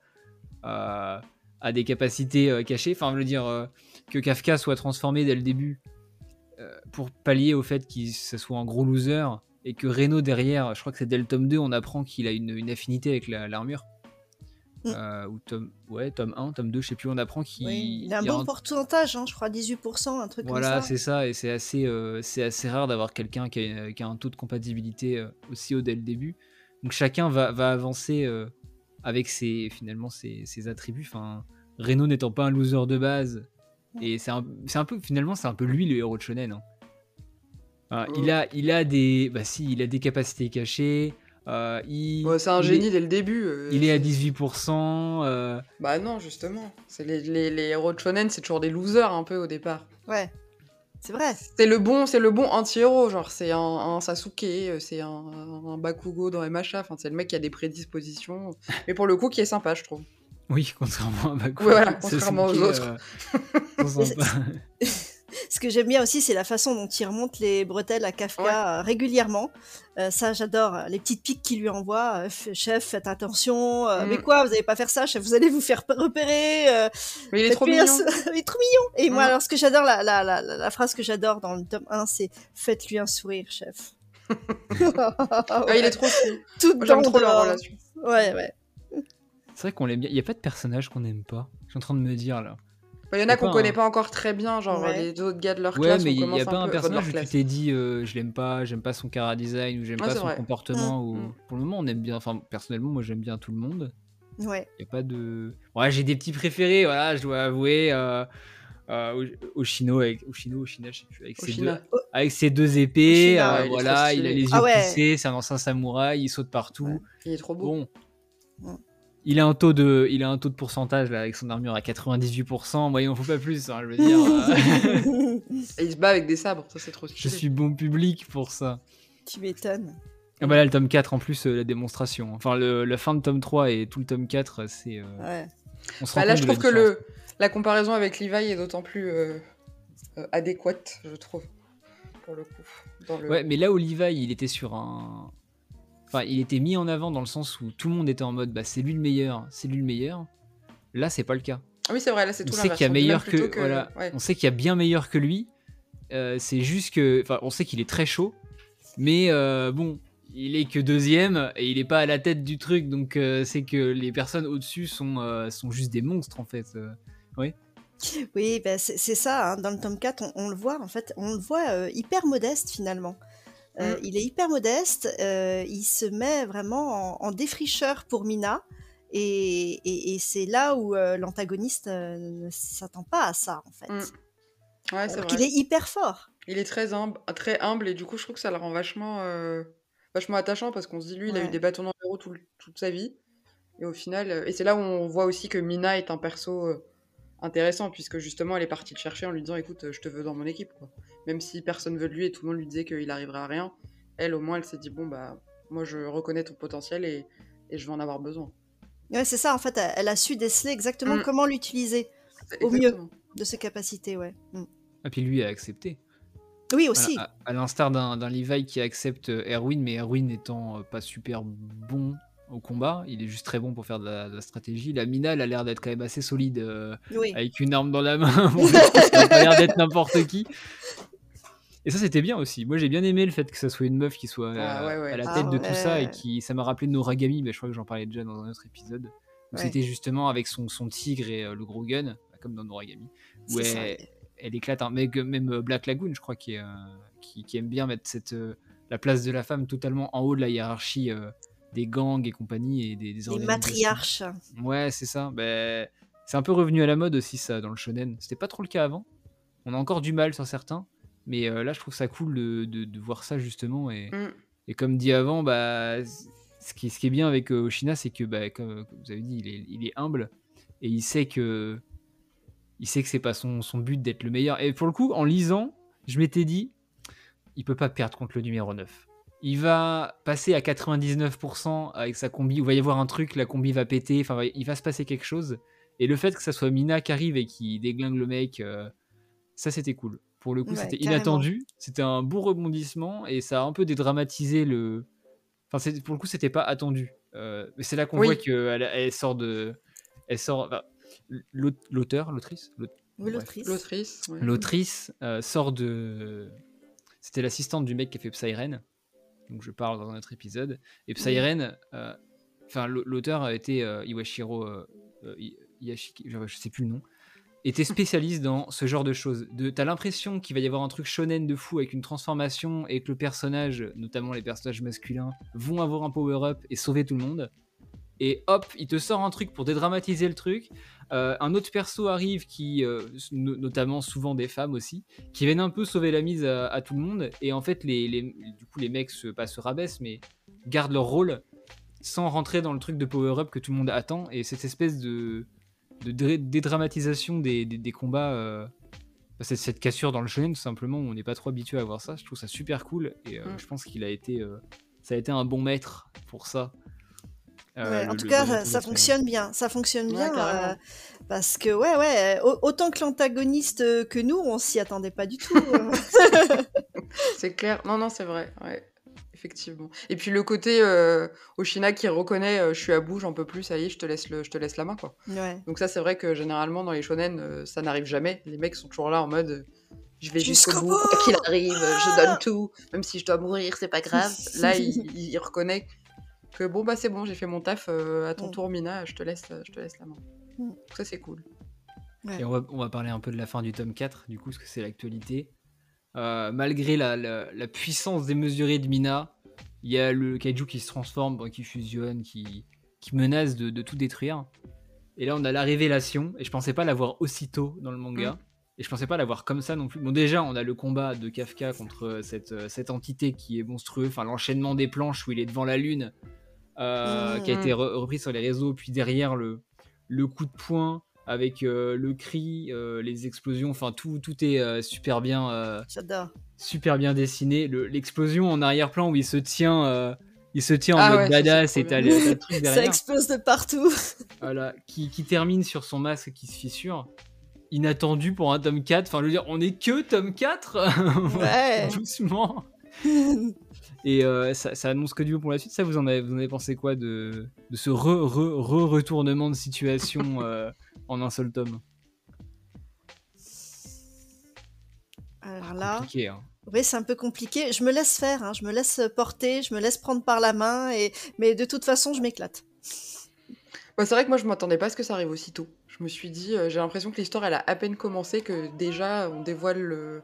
Speaker 1: euh, a des capacités euh, cachées. Enfin, je veux dire euh, que Kafka soit transformé dès le début pour pallier au fait qu'il soit un gros loser et que Reno derrière, je crois que c'est dès le tome 2, on apprend qu'il a une, affinité avec l'armure. Mm. Euh, ou tome, ouais, tome 1, tome 2, je sais plus, on apprend qu'il.
Speaker 3: il a un bon pourcentage, hein, je crois 18%, un truc
Speaker 1: comme ça.
Speaker 3: Voilà,
Speaker 1: c'est ça, et c'est assez, euh, c'est assez rare d'avoir quelqu'un qui, qui, a un taux de compatibilité euh, aussi haut dès le début. Donc chacun va, va avancer avec ses, finalement ses, ses attributs. Enfin, Reno n'étant pas un loser de base, et c'est un, un, peu, finalement, c'est un peu lui le héros de Shonen. Hein. il, a, il a des, bah si, il a des capacités cachées. Euh,
Speaker 2: c'est un génie dès le début. Euh,
Speaker 1: il est à 18%. Euh.
Speaker 2: Bah non, justement. C'est les, les, les, héros de shonen, c'est toujours des losers un peu au départ.
Speaker 3: Ouais, c'est vrai.
Speaker 2: C'est le bon, c'est le bon anti-héros, genre c'est un, Sasuke, c'est un, un, Bakugo dans MHA. Enfin, c'est le mec qui a des prédispositions, mais pour le coup qui est sympa, je trouve.
Speaker 1: Oui, contrairement à Bakugo.
Speaker 2: voilà, contrairement aux autres.
Speaker 3: Ce que j'aime bien aussi, c'est la façon dont il remonte les bretelles à Kafka euh, régulièrement. Euh, ça, j'adore. Les petites piques qu'il lui envoie. chef, faites attention. Mais mm. quoi, vous n'allez pas faire ça, chef, vous allez vous faire repérer.
Speaker 2: mais il est trop mignon.
Speaker 3: il est trop mignon. Et moi, mm. alors, ce que j'adore, la, la, la, la, phrase que j'adore dans le tome 1, c'est Faites-lui un sourire, chef.
Speaker 2: Ah, il est trop fou.
Speaker 3: Tout
Speaker 2: J'aime trop leur relation.
Speaker 3: Ouais, ouais.
Speaker 1: C'est vrai qu'on l'aime bien. Il n'y a pas de personnage qu'on n'aime pas. Je suis en train de me dire là.
Speaker 2: Il y en a qu'on connaît pas encore très bien, genre les autres gars de leur
Speaker 1: ouais,
Speaker 2: classe.
Speaker 1: mais il
Speaker 2: n'y
Speaker 1: a pas un,
Speaker 2: peu...
Speaker 1: personnage où tu t'es dit euh, je l'aime pas, j'aime pas son cara design ou j'aime pas son comportement.
Speaker 2: Mm,
Speaker 1: ou...
Speaker 2: mm.
Speaker 1: Pour le moment, on aime bien. Enfin, personnellement, moi j'aime bien tout le monde.
Speaker 3: Ouais.
Speaker 1: Il y a pas de. Ouais, j'ai des petits préférés, voilà, je dois avouer. Euh... Euh, Oshino avec Oshino, Oshina, je sais plus, avec, ses deux, avec ses deux épées,
Speaker 2: Oshina,
Speaker 1: euh,
Speaker 2: ouais, il
Speaker 1: voilà, il a les yeux
Speaker 3: Ah ouais.
Speaker 1: plissés, c'est un ancien samouraï, il saute partout.
Speaker 2: Ouais. Il est trop beau.
Speaker 1: Bon,
Speaker 3: Ouais.
Speaker 1: Il a un taux de, il a un taux de pourcentage là avec son armure à 98%. Moi, il en faut pas plus, hein, je veux dire. euh,
Speaker 2: Et il se bat avec des sabres, ça c'est trop
Speaker 1: je
Speaker 2: stylé.
Speaker 1: suis bon public pour ça.
Speaker 3: tu m'étonnes.
Speaker 1: Ah bah là, le tome 4 en plus, euh, la démonstration. Enfin, le, la fin de tome 3 et tout le tome 4, c'est. euh,
Speaker 3: Ouais.
Speaker 1: on se
Speaker 2: Bah
Speaker 1: rend
Speaker 2: là, je trouve que le, la comparaison avec Levi est d'autant plus euh, euh, adéquate, je trouve, pour le coup. Dans le...
Speaker 1: Ouais, mais là où Levi, il était sur un. Enfin, il était mis en avant dans le sens où tout le monde était en mode bah, c'est lui le meilleur, c'est lui le meilleur. Là, c'est pas le cas.
Speaker 2: Ah oui, c'est vrai, là c'est
Speaker 1: On
Speaker 2: tout
Speaker 1: sait
Speaker 2: l'inverse.
Speaker 1: qu'il y a
Speaker 2: On
Speaker 1: meilleur que.
Speaker 2: plutôt
Speaker 1: Voilà,
Speaker 2: ouais.
Speaker 1: on sait qu'il y a bien meilleur que lui. Euh, c'est juste que. Enfin, on sait qu'il est très chaud. Mais euh, bon, il est que deuxième et il est pas à la tête du truc. Donc, euh, c'est que les personnes au-dessus sont, euh, sont juste des monstres en fait. Euh,
Speaker 3: Oui, ben c'est c'est ça. hein, Dans le tome 4, on, on le voit, en fait, on le voit euh, hyper modeste finalement. Euh,
Speaker 2: Mm.
Speaker 3: Il est hyper modeste. euh, il se met vraiment en, en défricheur pour Mina. Et, et- et c'est là où euh, l'antagoniste ne s'attend pas à ça, en fait.
Speaker 2: Mm. Ouais, c'est
Speaker 3: Alors
Speaker 2: vrai.
Speaker 3: qu'il est hyper fort.
Speaker 2: Il est très humble, très humble et du coup, je trouve que ça le rend vachement, vachement attachant parce qu'on se dit, lui, il a eu des bâtons dans les roues tout le- toute sa vie. Et au final, et c'est là où on voit aussi que Mina est un perso intéressant puisque justement, elle est partie le chercher en lui disant, écoute, je te veux dans mon équipe. Quoi. Même si personne veut de lui et tout le monde lui disait qu'il arriverait à rien, elle, au moins, elle s'est dit, bon, bah, moi, je reconnais ton potentiel et, et je vais en avoir besoin.
Speaker 3: Ouais, c'est ça, en fait, elle, a su déceler exactement
Speaker 2: Mm.
Speaker 3: comment l'utiliser Au mieux. De ses capacités, ouais. Mm.
Speaker 1: Et puis lui a accepté.
Speaker 3: Oui, aussi.
Speaker 1: À, à l'instar d'un d'un Levi qui accepte Erwin, mais Erwin n'étant euh, pas super bon au combat, il est juste très bon pour faire de la, de la stratégie. La Mina, elle a l'air d'être quand même assez solide euh,
Speaker 3: Oui.
Speaker 1: avec une arme dans la main. Bon, ça a l'air d'être n'importe qui. Et ça, c'était bien aussi. Moi, j'ai bien aimé le fait que ça soit une meuf qui soit euh,
Speaker 2: Ah, ouais, ouais.
Speaker 1: à la
Speaker 3: Ah,
Speaker 1: tête de tout ça et qui, ça m'a rappelé Noragami, mais je crois que j'en parlais déjà dans un autre épisode. Où. C'était justement avec son, son tigre et euh, le gros gun, comme dans Noragami, où
Speaker 3: ça.
Speaker 1: elle, elle éclate un mec, même Black Lagoon, je crois, qui, qui, qui aime bien mettre cette, la place de la femme totalement en haut de la hiérarchie des gangs et compagnie et des,
Speaker 3: matriarches.
Speaker 1: Ouais, c'est ça. Ben, c'est un peu revenu à la mode aussi, ça, dans le shonen. C'était pas trop le cas avant. On a encore du mal sur certains. Mais euh, là, je trouve ça cool de, de- de voir ça, justement. Et,
Speaker 2: Mm.
Speaker 1: et comme dit avant, bah, ce, qui, ce qui est bien avec euh, Oshina, c'est que, bah, comme, comme vous avez dit, il est, il est humble. Et il sait que. Il sait que c'est pas son, son but d'être le meilleur. Et pour le coup, en lisant, je m'étais dit, il peut pas perdre contre le numéro 9. Il va passer à 99% avec sa combi. Il va y avoir un truc, la combi va péter. Enfin, il va se passer quelque chose. Et le fait que ça soit Mina qui arrive et qui déglingue le mec, euh, ça c'était cool. Pour le coup,
Speaker 3: Ouais,
Speaker 1: c'était inattendu. C'était un beau rebondissement et ça a un peu dédramatisé le. Enfin, pour le coup, c'était pas attendu. Euh, mais c'est là qu'on
Speaker 2: Oui.
Speaker 1: voit qu'elle elle sort de. Elle sort. enfin, L'auteur, l'autrice
Speaker 3: Oui, l'autrice.
Speaker 2: L'autrice. ouais.
Speaker 1: L'autrice euh, sort de. C'était l'assistante du mec qui a fait Psyren. Donc je parle dans un autre épisode. Et Psyren, euh, enfin l'au- l'auteur a été euh, Iwashiro euh, I- Iyashiki, je, je sais plus le nom, était spécialiste dans ce genre de choses. De, T'as l'impression qu'il va y avoir un truc shonen de fou avec une transformation et que le personnage, notamment les personnages masculins, vont avoir un power-up et sauver tout le monde. Et hop, il te sort un truc pour dédramatiser le truc. Euh, un autre perso arrive qui, euh, no- notamment souvent des femmes aussi, qui viennent un peu sauver la mise à, à tout le monde. Et en fait, les, les- du coup, les mecs se, pas se rabaissent, mais gardent leur rôle sans rentrer dans le truc de power-up que tout le monde attend. Et cette espèce de, de dé- dédramatisation des, des- des combats, euh, bah, cette, cette cassure dans le shonen, tout simplement, où on n'est pas trop habitué à voir ça. Je trouve ça super cool. Et
Speaker 2: Mm.
Speaker 1: je pense qu'il a été, ça a été un bon maître pour ça. Euh, le-
Speaker 3: en tout
Speaker 1: le-
Speaker 3: cas,
Speaker 1: le
Speaker 3: ça, fonctionne bien. Ça fonctionne
Speaker 2: Ouais,
Speaker 3: bien. euh, Parce que, ouais, ouais, autant que l'antagoniste que nous, on s'y attendait pas du tout.
Speaker 2: c'est clair. Non, non, c'est vrai. Ouais effectivement. Et puis le côté euh, Oshina qui reconnaît euh, je suis à bout, j'en peux plus, ça y est, je te laisse, le, je te laisse la main. quoi. Donc ça, c'est vrai que généralement dans les shonen, euh, ça n'arrive jamais. Les mecs sont toujours là en mode je vais jusqu'au bout, quoi qu'il arrive, je donne tout, même si je dois mourir, c'est pas grave. là, il, reconnaît que bon, bah c'est bon, j'ai fait mon taf, à ton mm. tour, Mina, je te laisse, je te laisse la main. Mm. Ça, c'est cool.
Speaker 1: Et on va, on va, parler un peu de la fin du tome 4, du coup, parce que c'est l'actualité. malgré la, la, la, puissance démesurée de Mina, il y a le kaiju qui se transforme, qui fusionne, qui, qui menace de, tout détruire. Et là, on a la révélation, et je pensais pas l'avoir aussitôt dans le manga. Mm. Et je pensais pas l'avoir comme ça non plus. Bon, déjà, on a le combat de Kafka contre cette, cette entité qui est monstrueux. Enfin, l'enchaînement des planches où il est devant la lune, euh, qui a été repris sur les réseaux. Puis derrière, le, le coup de poing avec euh, le cri, euh, les explosions, enfin tout, tout est super bien. Super bien dessiné. L'explosion en arrière-plan où il se tient, il se tient en ah mode badass et t'as le truc derrière.
Speaker 3: Ça explose de partout.
Speaker 1: voilà, qui, qui, termine sur son masque qui se fissure. Inattendu pour un tome 4. Enfin, je veux dire, on est que tome 4 Ouais. Doucement. Et ça, ça, annonce que du bon pour la suite. Ça, vous en avez, vous en avez pensé quoi de, de ce re-re-re-retournement de situation en un seul tome?
Speaker 3: Alors là, hein. oui, c'est un peu compliqué. Je me laisse faire, hein. je me laisse porter, je me laisse prendre par la main, et... mais de toute façon, je m'éclate.
Speaker 2: c'est vrai que moi, je m'attendais pas à ce que ça arrive aussitôt. Je me suis dit, euh, j'ai l'impression que l'histoire, elle a à peine commencé, que déjà, on dévoile le.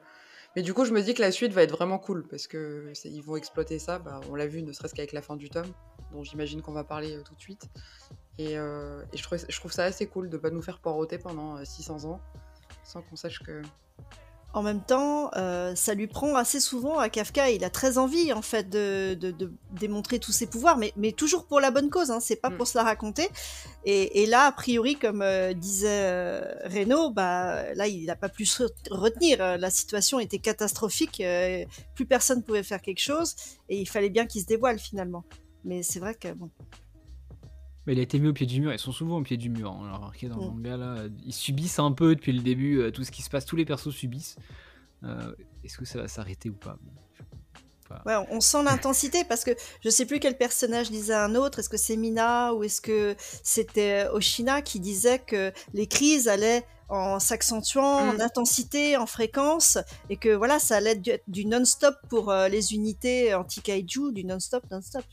Speaker 2: Mais du coup, je me dis que la suite va être vraiment cool, parce que ils vont exploiter ça. Bah, on l'a vu, ne serait-ce qu'avec la fin du tome, dont j'imagine qu'on va parler euh, tout de suite. Et, euh, je, trouve, ça assez cool de pas nous faire poireauter pendant 600 euh, ans sans qu'on sache que.
Speaker 3: En même temps, euh, ça lui prend assez souvent à Kafka. Il a très envie en fait de, de, démontrer tous ses pouvoirs, mais, mais, toujours pour la bonne cause. Hein, c'est pas mm. pour se la raconter. Et, et, là, a priori, comme disait Renaud, bah là, il n'a pas pu se retenir. La situation était catastrophique. plus personne pouvait faire quelque chose, et il fallait bien qu'il se dévoile finalement. Mais c'est vrai que bon,
Speaker 1: il a été mis au pied du mur, ils sont souvent au pied du mur. On l'a remarqué dans le manga là. Ils subissent un peu depuis le début euh, tout ce qui se passe, tous les persos subissent. Euh, est-ce que ça va s'arrêter ou pas?
Speaker 3: Ouais, on sent l'intensité parce que je sais plus quel personnage disait un autre. Est-ce que c'est Mina ou est-ce que c'était euh, Oshina qui disait que les crises allaient en s'accentuant en mm. intensité, en fréquence, et que voilà, ça allait être du, non-stop pour les unités anti-kaiju, du non-stop, non-stop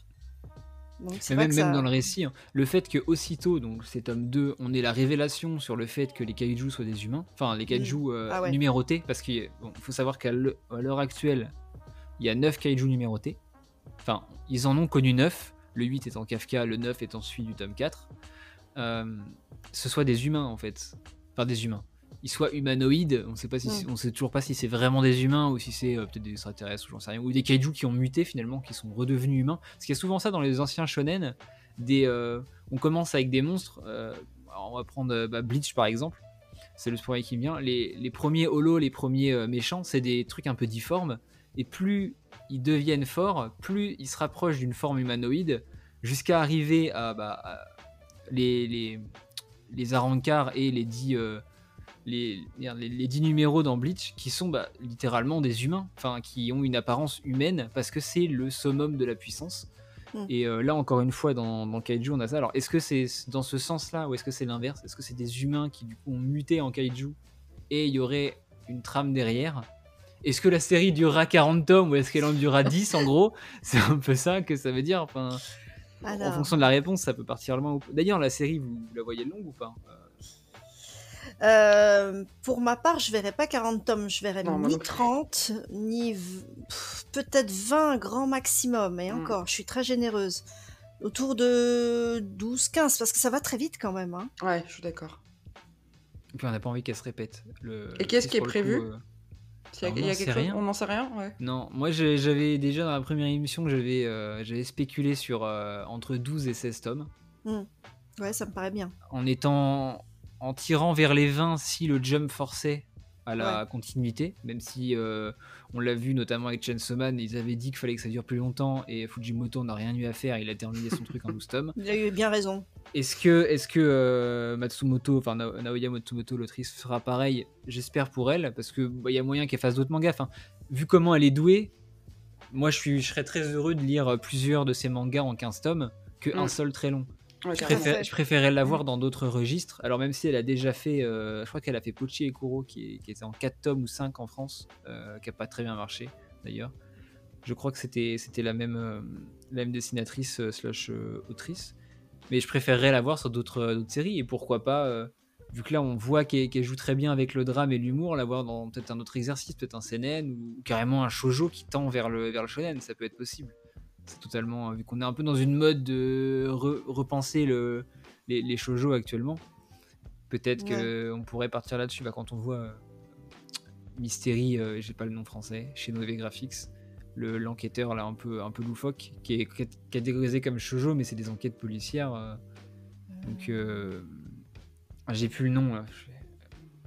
Speaker 1: même, même dans le récit, hein, le fait que aussitôt, donc c'est tome 2, on ait la révélation sur le fait que les kaiju soient des humains, enfin les kaiju mm. euh, ah numérotés, parce qu'il faut savoir qu'à l'heure actuelle, il y a 9 kaiju numérotés. Enfin, ils en ont connu 9, le 8 étant Kafka, le 9 étant celui du tome 4. Euh, ce soit des humains en fait. Enfin, des humains ils soient humanoïdes. On sait pas si, on sait toujours pas si c'est vraiment des humains ou si c'est euh, peut-être des extraterrestres ou j'en sais rien, ou des kaiju qui ont muté finalement, qui sont redevenus humains. Parce qu'il y a souvent ça dans les anciens shonen. Des, euh, on commence avec des monstres. Euh, on va prendre bah, Bleach par exemple. C'est le premier qui me vient. Les, les premiers holos, les premiers méchants, c'est des trucs un peu difformes. Et plus ils deviennent forts, plus ils se rapprochent d'une forme humanoïde, jusqu'à arriver à, bah, les, les, les Arankar et les dix les, les, 10 numéros dans Bleach qui sont bah, littéralement des humains, enfin qui ont une apparence humaine parce que c'est le summum de la puissance. Hmm. Et euh, là, encore une fois, dans, dans, Kaiju, on a ça. Alors, est-ce que c'est dans ce sens-là ou est-ce que c'est l'inverse? Est-ce que c'est des humains qui, du coup, ont muté en Kaiju et il y aurait une trame derrière? Est-ce que la série durera 40 tomes ou est-ce qu'elle en durera 10 en gros? C'est un peu ça que ça veut dire. Enfin, En fonction de la réponse, ça peut partir loin. D'ailleurs, la série, vous, la voyez longue ou pas? Euh,
Speaker 3: euh, pour ma part, je verrais pas 40 tomes, je verrais ni 30, ni peut-être 20 grand maximum. Et hmm. encore, je suis très généreuse. Autour de 12, 15, parce que ça va très vite quand même. Hein.
Speaker 2: Ouais, je suis d'accord.
Speaker 1: Et puis on n'a pas envie qu'elle se répète.
Speaker 2: Le... Et qu'est-ce qui est prévu euh, il y a, On n'en sait rien ouais.
Speaker 1: Non, moi j'avais déjà dans la première émission que j'avais euh, spéculé sur entre 12 et 16 tomes.
Speaker 3: Hmm. Ouais, ça me paraît bien.
Speaker 1: En étant en tirant vers les 20 si le jump forçait à la continuité, même si euh, on l'a vu notamment avec Chainsaw Man, ils avaient dit qu'il fallait que ça dure plus longtemps et Fujimoto n'a rien eu à faire, il a terminé son truc en 12 tomes.
Speaker 3: Il a eu bien raison.
Speaker 1: Est-ce que, est que euh, Matsumoto, enfin Naoya Matsumoto, l'autrice, fera pareil? J'espère pour elle, parce qu'il bah, y a moyen qu'elle fasse d'autres mangas. Enfin, vu comment elle est douée, moi je, suis, je serais très heureux de lire plusieurs de ses mangas en 15 tomes qu'un mm. seul très long je, préférais la voir dans d'autres registres. Alors même si elle a déjà fait, euh, je crois qu'elle a fait Pochi et Kuro qui, était en 4 tomes ou 5 en France, euh, qui a pas très bien marché d'ailleurs. Je crois que c'était la même euh, la même dessinatrice slash autrice. Mais je préférerais la voir sur d'autres séries et pourquoi pas. Vu que là, on voit qu'elle joue très bien avec le drame et l'humour, la voir dans peut-être un autre exercice, peut-être un CNN ou carrément un shojo qui tend vers le, vers le shonen, ça peut être possible totalement vu qu'on est un peu dans une mode de repenser le, les, les shoujo actuellement. Peut-être qu'on pourrait partir là-dessus bah, quand on voit euh, Mystery, euh, j'ai pas le nom français, chez Nové Graphics, l'enquêteur là un peu un peu loufoque qui est catégorisé comme shoujo mais c'est des enquêtes policières. Euh. donc j'ai plus le nom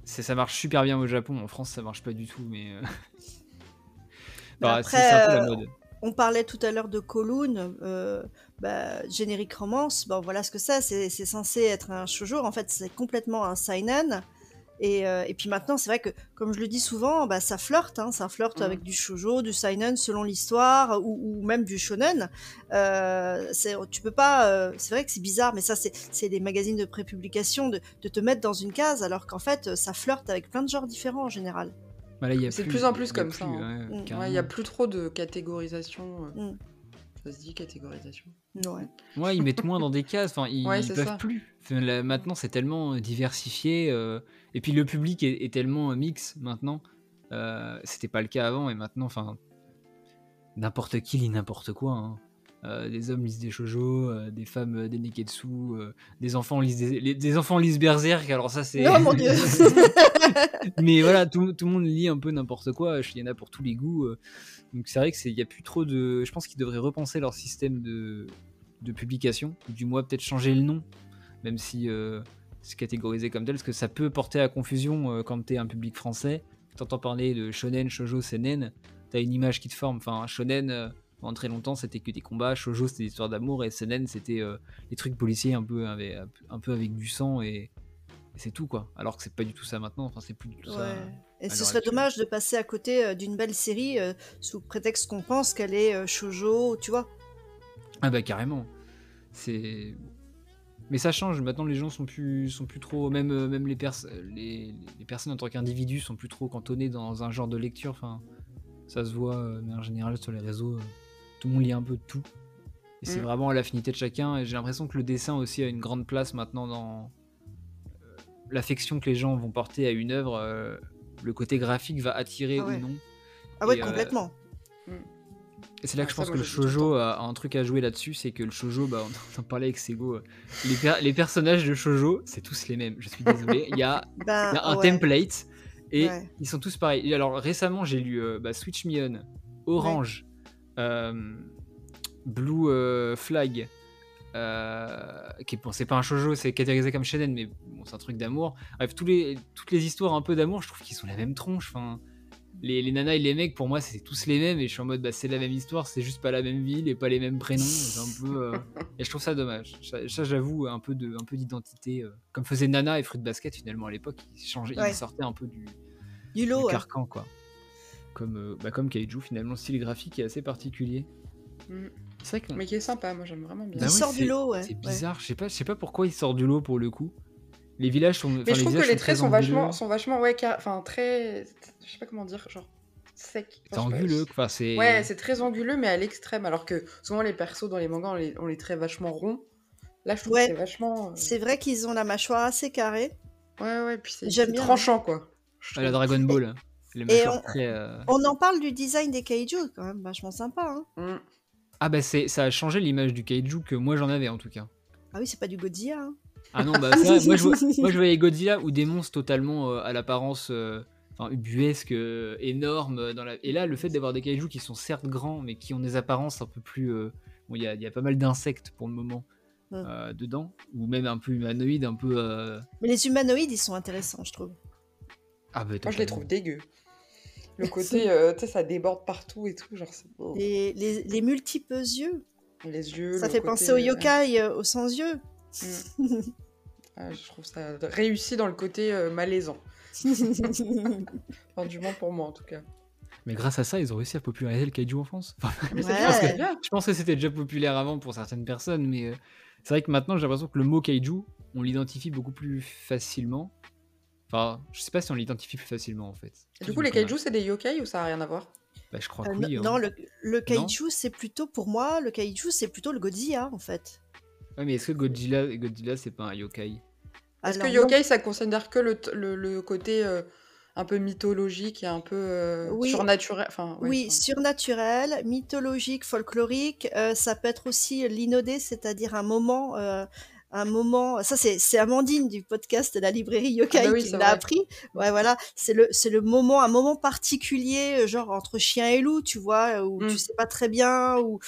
Speaker 1: Ça marche super bien au Japon, en France ça marche pas du tout mais.
Speaker 3: bah, c'est un peu la mode on parlait tout à l'heure de Kowloon, euh, bah, générique romance. Bon, voilà ce que c'est. C'est censé être un shoujo. En fait, c'est complètement un seinen. Et, euh, et, puis maintenant, c'est vrai que, comme je le dis souvent, bah, ça flirte, hein, ça flirte mm. avec du shoujo, du seinen selon l'histoire, ou, même du shonen. Euh, tu peux pas. Euh, c'est vrai que c'est bizarre, mais ça, c'est des magazines de prépublication de, de te mettre dans une case, alors qu'en fait, ça flirte avec plein de genres différents en général.
Speaker 2: Bah c'est de plus en plus comme ça. Hein. Mm. Il n'y a plus trop de catégorisation. Euh. Mm. Ça se dit catégorisation
Speaker 3: Ouais.
Speaker 1: ouais, ils mettent moins dans des cases. Enfin, ils, peuvent plus. maintenant, c'est tellement euh, diversifié. Euh, et puis le public est, tellement mix maintenant. C'était pas le cas avant. Et maintenant, enfin, n'importe qui lit n'importe quoi. Hein. Euh, des hommes lisent des shoujo, euh, des femmes euh, des neketsu, des enfants lisent des, enfants lisent Berserk. Alors ça c'est.
Speaker 3: Non mon dieu.
Speaker 1: Mais voilà, tout, le monde lit un peu n'importe quoi. Il y en a pour tous les goûts. donc c'est vrai que c'est, il y a plus trop de. Je pense qu'ils devraient repenser leur système de, publication, du moins peut-être changer le nom, même si c'est catégorisé comme tel, parce que ça peut porter à confusion quand t'es un public français. T'entends parler de shonen, shoujo, seinen, t'as une image qui te forme. Enfin, shonen pendant très longtemps, c'était que des combats. Shoujo, c'était des histoires d'amour. Et Senen, c'était euh, des trucs policiers un peu avec du sang. Et, c'est tout, quoi. Alors que c'est pas du tout ça maintenant. Enfin, c'est plus du tout ça.
Speaker 3: Et ce serait dommage de passer à côté euh, d'une belle série euh, sous prétexte qu'on pense qu'elle est shoujo, tu vois.
Speaker 1: Ah bah carrément. C'est mais ça change. Maintenant, les gens sont plus, sont plus trop, même, même les, les, les, personnes en tant qu'individus sont plus trop cantonnées dans un genre de lecture. Enfin, ça se voit, mais en général sur les réseaux, tout le monde lit un peu de tout. Et c'est mm. vraiment à l'affinité de chacun. Et j'ai l'impression que le dessin aussi a une grande place maintenant dans euh, l'affection que les gens vont porter à une œuvre. Euh, le côté graphique va attirer
Speaker 3: ah
Speaker 1: ou non.
Speaker 3: Ah ouais, euh, complètement.
Speaker 1: C'est là que je pense que le shojo a, un truc à jouer là-dessus, c'est que le shojo, bah, on en parlait avec Sego, les, les personnages de shojo, c'est tous les mêmes. Je suis désolé. Il y a, ben, un template et ils sont tous pareils. alors récemment, j'ai lu bah, Switch Me On, Orange, euh, Blue euh, Flag, euh, qui est, c'est pas un shoujo, c'est catégorisé comme shonen, mais bon, c'est un truc d'amour. Bref, tous les, toutes les histoires un peu d'amour, je trouve qu'ils sont la même tronche. Enfin, les, les, nanas et les mecs, pour moi, c'est tous les mêmes, et je suis en mode, bah, c'est la même histoire, c'est juste pas la même ville et pas les mêmes prénoms. Un peu, et je trouve ça dommage. Ça, j'avoue, un peu de, un peu d'identité, comme faisait Nana et Fruit Basket finalement à l'époque, ils changeaient, ils sortaient un peu du,
Speaker 3: du lot,
Speaker 1: carcan, quoi comme, euh, bah, comme Kaiju finalement, le style graphique est assez particulier.
Speaker 2: Mm. C'est vrai Mais qui est sympa, moi j'aime vraiment bien.
Speaker 3: il bah sort du lot, ouais.
Speaker 1: C'est bizarre, je sais pas, je sais pas pourquoi il sort du lot pour le coup. Les villages sont.
Speaker 2: Mais je trouve que les traits sont, vachement, sont vachement, ouais, enfin très, je sais pas comment dire, genre sec.
Speaker 1: c'est anguleux, quoi. C'est.
Speaker 2: Ouais, c'est très anguleux, mais à l'extrême. Alors que souvent les persos dans les mangas, on les, on les traite vachement ronds. Là, je trouve que c'est vachement. Euh,
Speaker 3: c'est vrai qu'ils ont la mâchoire assez carrée.
Speaker 2: Ouais, ouais, puis c'est tranchant, quoi.
Speaker 1: À la Dragon Ball.
Speaker 3: Et euh, on, en parle du design des kaiju, quand même, vachement sympa. Hein. Mm.
Speaker 1: Ah bah c'est, ça a changé l'image du kaiju que moi j'en avais en tout cas.
Speaker 3: Ah oui, c'est pas du Godzilla. Hein.
Speaker 1: Ah non, bah moi, je, moi je voyais Godzilla ou des monstres totalement euh, à l'apparence euh, ubuesque, énorme. Dans la... Et là, le fait d'avoir des kaiju qui sont certes grands, mais qui ont des apparences un peu plus... Bon, il y a, y a, pas mal d'insectes pour le moment. dedans, ou même un peu humanoïdes, un peu.
Speaker 3: Mais les humanoïdes, ils sont intéressants, je trouve.
Speaker 1: Ah bah,
Speaker 2: Moi, je les trouve dégueux. Le côté, euh, tu sais, ça déborde partout et tout, genre, c'est beau.
Speaker 3: Les, les, les multiples yeux.
Speaker 2: Les yeux,
Speaker 3: Ça
Speaker 2: le
Speaker 3: fait
Speaker 2: côté,
Speaker 3: penser au
Speaker 2: euh,
Speaker 3: yokai euh, aux sans yeux.
Speaker 2: mm. Ah, je trouve ça réussi dans le côté euh, malaisant. Enfin, du moins pour moi, en tout cas.
Speaker 1: Mais grâce à ça, ils ont réussi à populariser le kaiju en France. Enfin,
Speaker 3: Ouais.
Speaker 1: je pense que c'était déjà populaire avant pour certaines personnes, mais euh, c'est vrai que maintenant, j'ai l'impression que le mot kaiju, on l'identifie beaucoup plus facilement. Enfin, je sais pas si on l'identifie plus facilement en fait.
Speaker 2: Et du coup, les kaiju, c'est des yokai ou ça a rien à voir?
Speaker 1: Bah, je crois
Speaker 3: Euh,
Speaker 1: que
Speaker 3: non,
Speaker 1: oui. hein.
Speaker 3: non, le, le kaiju, c'est plutôt, pour moi, le kaiju, c'est plutôt le Godzilla, en fait.
Speaker 1: Ouais, mais est-ce que Godzilla, Godzilla c'est pas un yokai?
Speaker 2: Est-ce que
Speaker 3: Alors, non.
Speaker 2: yokai, ça considère que le, le, le côté euh, un peu mythologique et un peu euh,
Speaker 3: Oui.
Speaker 2: surnaturel enfin, ouais,
Speaker 3: Oui,
Speaker 2: enfin,
Speaker 3: surnaturel, mythologique, folklorique. euh, ça peut être aussi l'inodé, c'est-à-dire un moment, euh, un moment. Ça, c'est Amandine du podcast de la librairie Yokai
Speaker 2: Ah bah oui,
Speaker 3: qui l'a appris. Ouais, voilà, c'est le c'est le moment, un moment particulier, euh, genre entre chien et loup, tu vois, où
Speaker 2: Mm.
Speaker 3: tu sais pas très bien, où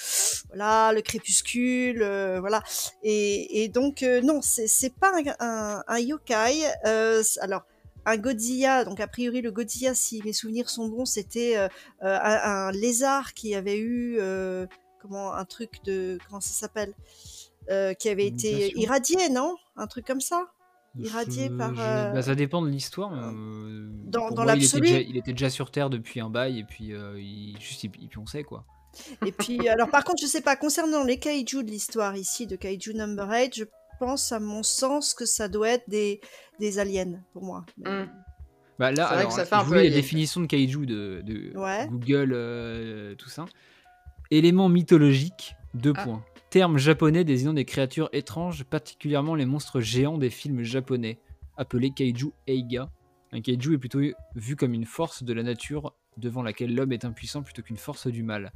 Speaker 3: voilà le crépuscule, euh, voilà. Et, et donc euh, non, c'est c'est pas un, un, un yokai. euh, alors un Godzilla, donc a priori le Godzilla, si mes souvenirs sont bons, c'était euh, euh, un, un lézard qui avait eu euh, comment un truc de comment ça s'appelle? Euh, qui avait été irradié, non? Un truc comme ça? Irradié
Speaker 1: Je-
Speaker 3: par,
Speaker 1: je-
Speaker 3: euh,
Speaker 1: bah, ça dépend de l'histoire. mais, euh,
Speaker 3: Dans-
Speaker 1: il
Speaker 3: l'absolu.
Speaker 1: il était déjà sur Terre depuis un bail et puis euh, il, juste il, il pionçait quoi.
Speaker 3: Et puis, alors par contre, je sais pas, concernant les kaiju de l'histoire ici, de Kaiju Number 8, je pense à mon sens que ça doit être des, des aliens pour moi.
Speaker 2: Mm.
Speaker 1: Bah là,
Speaker 2: C'est vrai
Speaker 1: alors,
Speaker 2: que ça fait un
Speaker 1: je
Speaker 2: peu
Speaker 1: la définition de kaiju de, de
Speaker 3: Ouais.
Speaker 1: Google, euh, tout ça. Élément mythologique, deux
Speaker 2: Ah.
Speaker 1: points. Terme japonais désignant des créatures étranges, particulièrement les monstres géants des films japonais, appelés kaiju eiga. Un kaiju est plutôt vu comme une force de la nature devant laquelle l'homme est impuissant plutôt qu'une force du mal.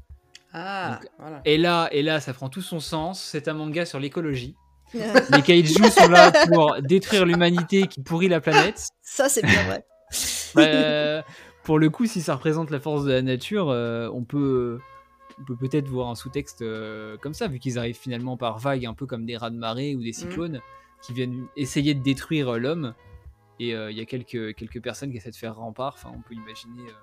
Speaker 2: Ah,
Speaker 1: Donc,
Speaker 2: voilà.
Speaker 1: Et là, et là, ça prend tout son sens. C'est un manga sur l'écologie. Les kaiju sont là pour détruire l'humanité qui pourrit la planète.
Speaker 3: ça, c'est bien vrai.
Speaker 1: Euh, pour le coup, si ça représente la force de la nature, euh, on peut on peut peut-être voir un sous-texte euh, comme ça, vu qu'ils arrivent finalement par vagues, un peu comme des rats de marée ou des cyclones, qui viennent essayer de détruire euh, l'homme. Et euh, il y a quelques, quelques personnes qui essaient de faire rempart. Enfin, on peut imaginer. euh,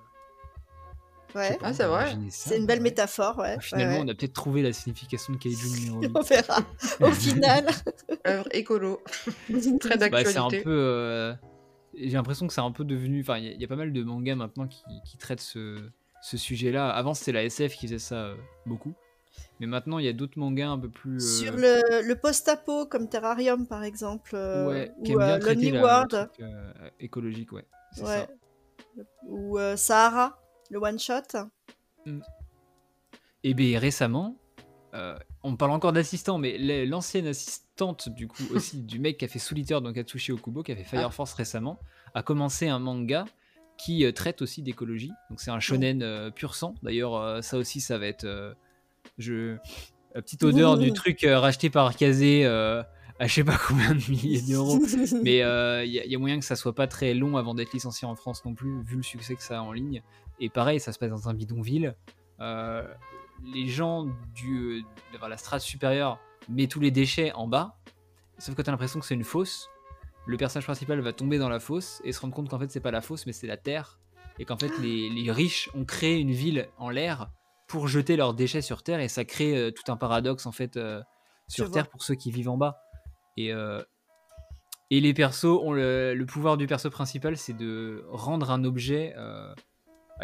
Speaker 3: Ouais.
Speaker 2: Ah, c'est vrai.
Speaker 3: C'est une belle
Speaker 1: ouais.
Speaker 3: métaphore, ouais.
Speaker 1: Ah, Finalement,
Speaker 3: ouais,
Speaker 1: on a peut-être trouvé la signification de Kaiju numéro
Speaker 3: ouais.
Speaker 1: 8.
Speaker 3: On verra au final.
Speaker 2: Œuvre écolo. Très
Speaker 1: Bah,
Speaker 2: d'actualité.
Speaker 1: c'est un peu. euh, J'ai l'impression que c'est un peu devenu. Enfin, il y, a- il y a pas mal de mangas maintenant qui, qui traitent ce, ce sujet-là. Avant, c'était la SF qui faisait ça euh, beaucoup. Mais maintenant, il y a d'autres mangas un peu plus. euh,
Speaker 3: Sur le, le post-apo, comme Terrarium par exemple, euh,
Speaker 1: ouais,
Speaker 3: ou euh, Lonely World,
Speaker 1: écologique, ouais. C'est
Speaker 3: ouais.
Speaker 1: ça.
Speaker 3: ou Sahara, le one-shot.
Speaker 1: Et bien récemment, on parle encore d'assistant, mais l'ancienne assistante du coup aussi du mec qui a fait Soul Eater dans Katsushi Okubo, qui a fait Fire
Speaker 2: Ah.
Speaker 1: Force récemment, a commencé un manga qui euh, traite aussi d'écologie. Donc c'est un shonen euh, pur sang. D'ailleurs, euh, ça aussi, ça va être je la petite odeur du truc racheté par Kazé à je sais pas combien de milliers d'euros. Mais il y, a- y a moyen que ça soit pas très long avant d'être licencié en France non plus, vu le succès que ça a en ligne. Et pareil, ça se passe dans un bidonville. Euh, les gens du, de la strate supérieure mettent tous les déchets en bas. Sauf que tu as l'impression que c'est une fosse. Le personnage principal va tomber dans la fosse et se rendre compte qu'en fait, c'est pas la fosse, mais c'est la terre. Et qu'en fait, les, les riches ont créé une ville en l'air pour jeter leurs déchets sur terre. Et ça crée euh, tout un paradoxe en fait euh, sur terre pour ceux qui vivent en bas. Et, euh, et les persos ont le, le pouvoir du perso principal, c'est de rendre un objet.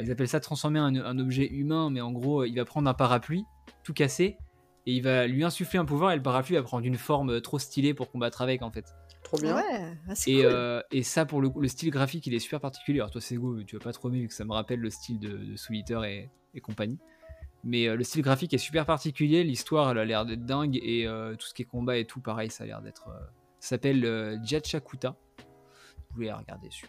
Speaker 1: ils appellent ça transformer un, un objet humain, mais en gros, il va prendre un parapluie, tout casser, et il va lui insuffler un pouvoir, et le parapluie va prendre une forme trop stylée pour combattre avec, en fait.
Speaker 2: Trop bien.
Speaker 3: Ouais, ah, c'est
Speaker 1: Et,
Speaker 3: cool.
Speaker 1: euh, et ça, pour le le style graphique, il est super particulier. Alors, toi, Sego, tu vas pas trop aimer, vu que ça me rappelle le style de, de Soul Eater et, et compagnie. Mais euh, le style graphique est super particulier, l'histoire, elle a l'air d'être dingue, et euh, tout ce qui est combat et tout, pareil, ça a l'air d'être. ça s'appelle Jachakuta. Vous pouvez la regarder sur.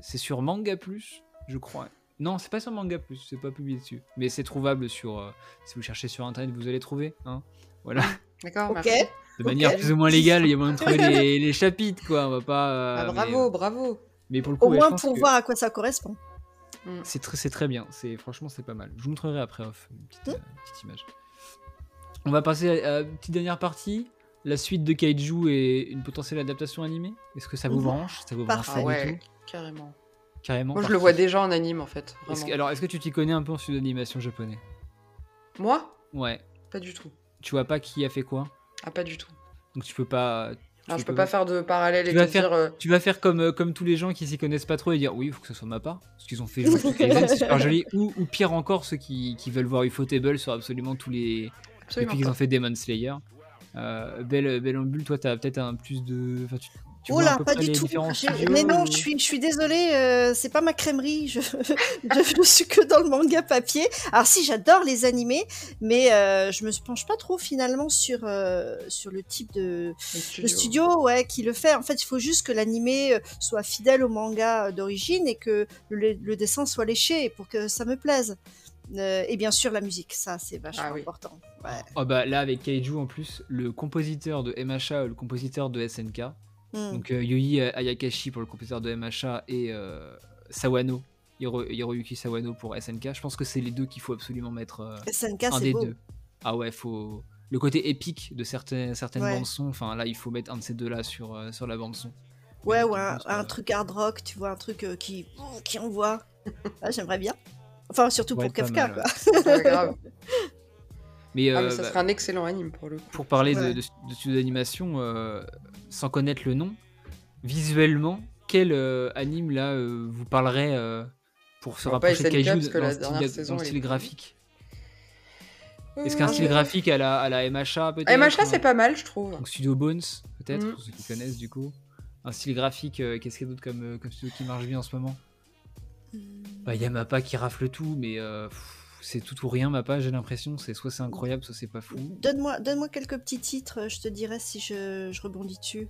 Speaker 1: C'est sur Manga Plus, je crois. Non, c'est pas sur Manga Plus, c'est pas publié dessus. Mais c'est trouvable sur. si vous cherchez sur internet, vous allez trouver. Hein voilà.
Speaker 2: D'accord,
Speaker 3: Ok.
Speaker 2: merci.
Speaker 1: De manière plus ou moins légale, il y a moyen de trouver les, les chapitres, quoi. On va pas. euh,
Speaker 2: Ah, bravo,
Speaker 1: euh,
Speaker 2: bravo.
Speaker 1: mais pour le coup,
Speaker 3: Au
Speaker 1: ouais,
Speaker 3: moins pour
Speaker 1: que
Speaker 3: voir à quoi ça correspond.
Speaker 1: c'est très, c'est très bien. C'est franchement, c'est pas mal. Je vous montrerai après off une petite, euh, petite image. On va passer à, à une petite dernière partie. La suite de Kaiju et une potentielle adaptation animée. Est-ce que ça vous
Speaker 3: Mhm.
Speaker 1: branche? Ça vous branche
Speaker 2: Ah
Speaker 1: du
Speaker 2: ouais,
Speaker 1: tout?
Speaker 2: carrément.
Speaker 1: carrément.
Speaker 2: Moi, je le vois déjà en anime, en fait.
Speaker 1: Que- alors, est-ce que tu t'y connais un peu en studio d'animation japonais?
Speaker 2: Moi?
Speaker 1: Ouais.
Speaker 2: Pas du tout.
Speaker 1: Tu vois pas qui a fait quoi
Speaker 2: Ah, pas du tout.
Speaker 1: Donc tu peux pas. tu
Speaker 2: Alors, je
Speaker 1: peux
Speaker 2: pas faire de parallèle
Speaker 1: Tu
Speaker 2: et
Speaker 1: vas
Speaker 2: te
Speaker 1: faire-
Speaker 2: dire. euh,
Speaker 1: Tu vas faire comme, euh, comme tous les gens qui s'y connaissent pas trop et dire oui, il faut que ce soit ma part. Parce qu'ils ont fait Jujutsu Kaisen, c'est super joli. Ou, ou pire encore, ceux qui, qui veulent voir Ufotable sur absolument tous les.
Speaker 2: absolument
Speaker 1: Depuis qu'ils ont fait Demon Slayer. Euh, Belle, Belle Ambule, toi, t'as peut-être un plus de. Enfin, tu, tu
Speaker 3: Oh là,
Speaker 1: peu
Speaker 3: pas du tout. Mais non,
Speaker 1: ou-
Speaker 3: je suis, je suis désolée, euh, c'est pas ma crèmerie. Je, je, je suis que dans le manga papier. Alors si, j'adore les animés, mais euh, je me penche pas trop finalement sur euh, sur le type de
Speaker 2: Le
Speaker 3: le studio, ouais, qui le fait. En fait, il faut juste que l'animé euh, soit fidèle au manga euh, d'origine et que le, le dessin soit léché pour que ça me plaise. Euh, et bien sûr, la musique, ça c'est vachement
Speaker 2: Ah oui.
Speaker 3: important. Ouais.
Speaker 1: Oh bah là, avec Kaiju en plus, le compositeur de MHA, le compositeur de SNK,
Speaker 3: Hmm.
Speaker 1: donc euh, Yui Ayakashi pour le compositeur de MHA et euh, Sawano, Hiro- Hiroyuki Sawano pour SNK, je pense que c'est les deux qu'il faut absolument mettre. euh,
Speaker 3: SNK,
Speaker 1: un
Speaker 3: c'est
Speaker 1: des
Speaker 3: beau.
Speaker 1: deux. Ah ouais, faut le côté épique de certaines certaines
Speaker 3: Ouais.
Speaker 1: bandes son. Enfin là, il faut mettre un de ces deux là sur euh, sur la bande son.
Speaker 3: Ouais, ou un,
Speaker 1: que-
Speaker 3: un truc hard rock, tu vois, un truc euh, qui, qui envoie. Ah, J'aimerais bien. Enfin, surtout
Speaker 1: Ouais,
Speaker 3: pour Kafka,
Speaker 1: mal,
Speaker 3: quoi.
Speaker 2: Ouais, grave.
Speaker 1: Mais,
Speaker 2: Ah,
Speaker 1: euh,
Speaker 2: mais ça
Speaker 1: bah,
Speaker 2: serait un excellent anime pour le coup.
Speaker 1: pour parler de,
Speaker 3: Ouais.
Speaker 1: de, de studio d'animation, euh, sans connaître le nom, visuellement, quel euh, anime là euh, vous parlerait euh, pour se rapprocher de Kaiju dans
Speaker 2: la
Speaker 1: le style, dans
Speaker 2: saison, est
Speaker 1: style graphique? Est-ce qu'un
Speaker 2: Euh,
Speaker 1: style graphique à la, à la MHA peut-être?
Speaker 2: MHA, c'est pas mal, je trouve.
Speaker 1: Donc Studio Bones, peut-être,
Speaker 2: Mm.
Speaker 1: pour ceux qui connaissent du coup. Un style graphique, euh, qu'est-ce qu'il y a d'autre comme, euh, comme studio qui marche bien en ce moment? Bah, il y a Mappa qui rafle tout, mais euh, pff, c'est tout ou rien Mappa, j'ai l'impression. C'est soit c'est incroyable, soit c'est pas fou.
Speaker 3: Donne-moi donne quelques petits titres, je te dirai si je, je rebondis dessus.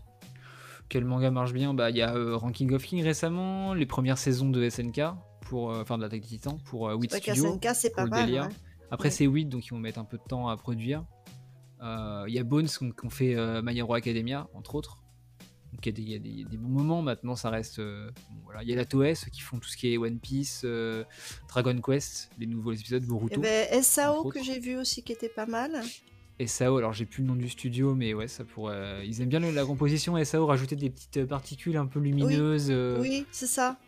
Speaker 1: Quel manga marche bien? Bah, il y a euh, Ranking of King récemment, les premières saisons de SNK, pour, euh, enfin de l'Attaque des Titans, pour euh, Studio.
Speaker 3: qu'SNK, c'est pas mal. ouais.
Speaker 1: Après,
Speaker 3: Ouais.
Speaker 1: c'est 8, donc ils vont mettre un peu de temps à produire. Euh, Il y a Bones ont fait euh, My Hero Academia, entre autres. Donc il y a des, y y a bons moments. Maintenant, ça reste. euh, bon, voilà. Il y a la Toei, qui font tout ce qui est One Piece, euh, Dragon Quest, les nouveaux épisodes, Boruto.
Speaker 3: avait SAO
Speaker 1: entre
Speaker 3: que j'ai vu aussi qui était pas mal.
Speaker 1: SAO, alors j'ai plus le nom du studio, mais ouais, ça pourrait. Ils aiment bien la composition SAO, rajouter des petites particules un peu lumineuses. euh,
Speaker 3: Oui, c'est ça.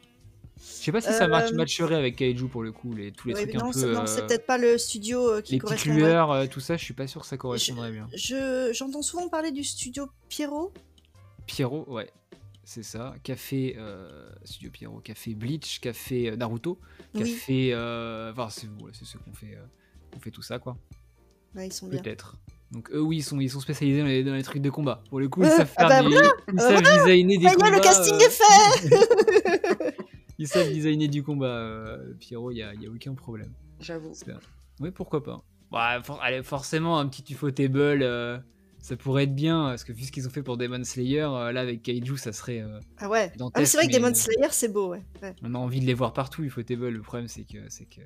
Speaker 1: Je sais pas si ça match-
Speaker 3: Euh,
Speaker 1: matcherait avec Kaiju pour le coup, les, tous les trucs
Speaker 3: mais
Speaker 1: un
Speaker 3: non,
Speaker 1: peu.
Speaker 3: non,
Speaker 1: euh,
Speaker 3: c'est peut-être pas le studio euh, qui
Speaker 1: les
Speaker 3: correspondrait.
Speaker 1: lueurs, euh, tout ça, je suis pas sûr que ça correspondrait bien.
Speaker 3: Je j'entends souvent parler du studio Pierrot.
Speaker 1: Pierrot, ouais, c'est ça. Café euh, Studio Pierrot, Café Bleach, Café euh, Naruto,
Speaker 3: Oui,
Speaker 1: Café. euh, Enfin, c'est c'est ceux qu'on fait, euh, qu'on fait tout ça, quoi.
Speaker 3: ouais, ils sont bien.
Speaker 1: Peut-être. Donc eux, oui, ils sont, ils sont spécialisés dans les, dans les trucs de combat. Pour le coup, ils
Speaker 3: Euh,
Speaker 1: savent
Speaker 3: ah
Speaker 1: faire
Speaker 3: bah
Speaker 1: des, ils savent designer des combats.
Speaker 3: le casting
Speaker 1: euh,
Speaker 3: est fait
Speaker 1: Ils savent designer du combat. euh, Pierrot, il y a, y a aucun problème.
Speaker 2: J'avoue.
Speaker 1: Oui, pourquoi pas. Bah, for- allez, forcément, un petit Ufotable, euh, ça pourrait être bien, parce que vu ce qu'ils ont fait pour Demon Slayer, euh, là, avec Kaiju, ça serait... euh,
Speaker 3: Ah ouais. Ah, c'est vrai que Demon Slayer, c'est beau, ouais. ouais.
Speaker 1: on a envie de les voir partout, Ufotable. Le problème, c'est que... c'est que...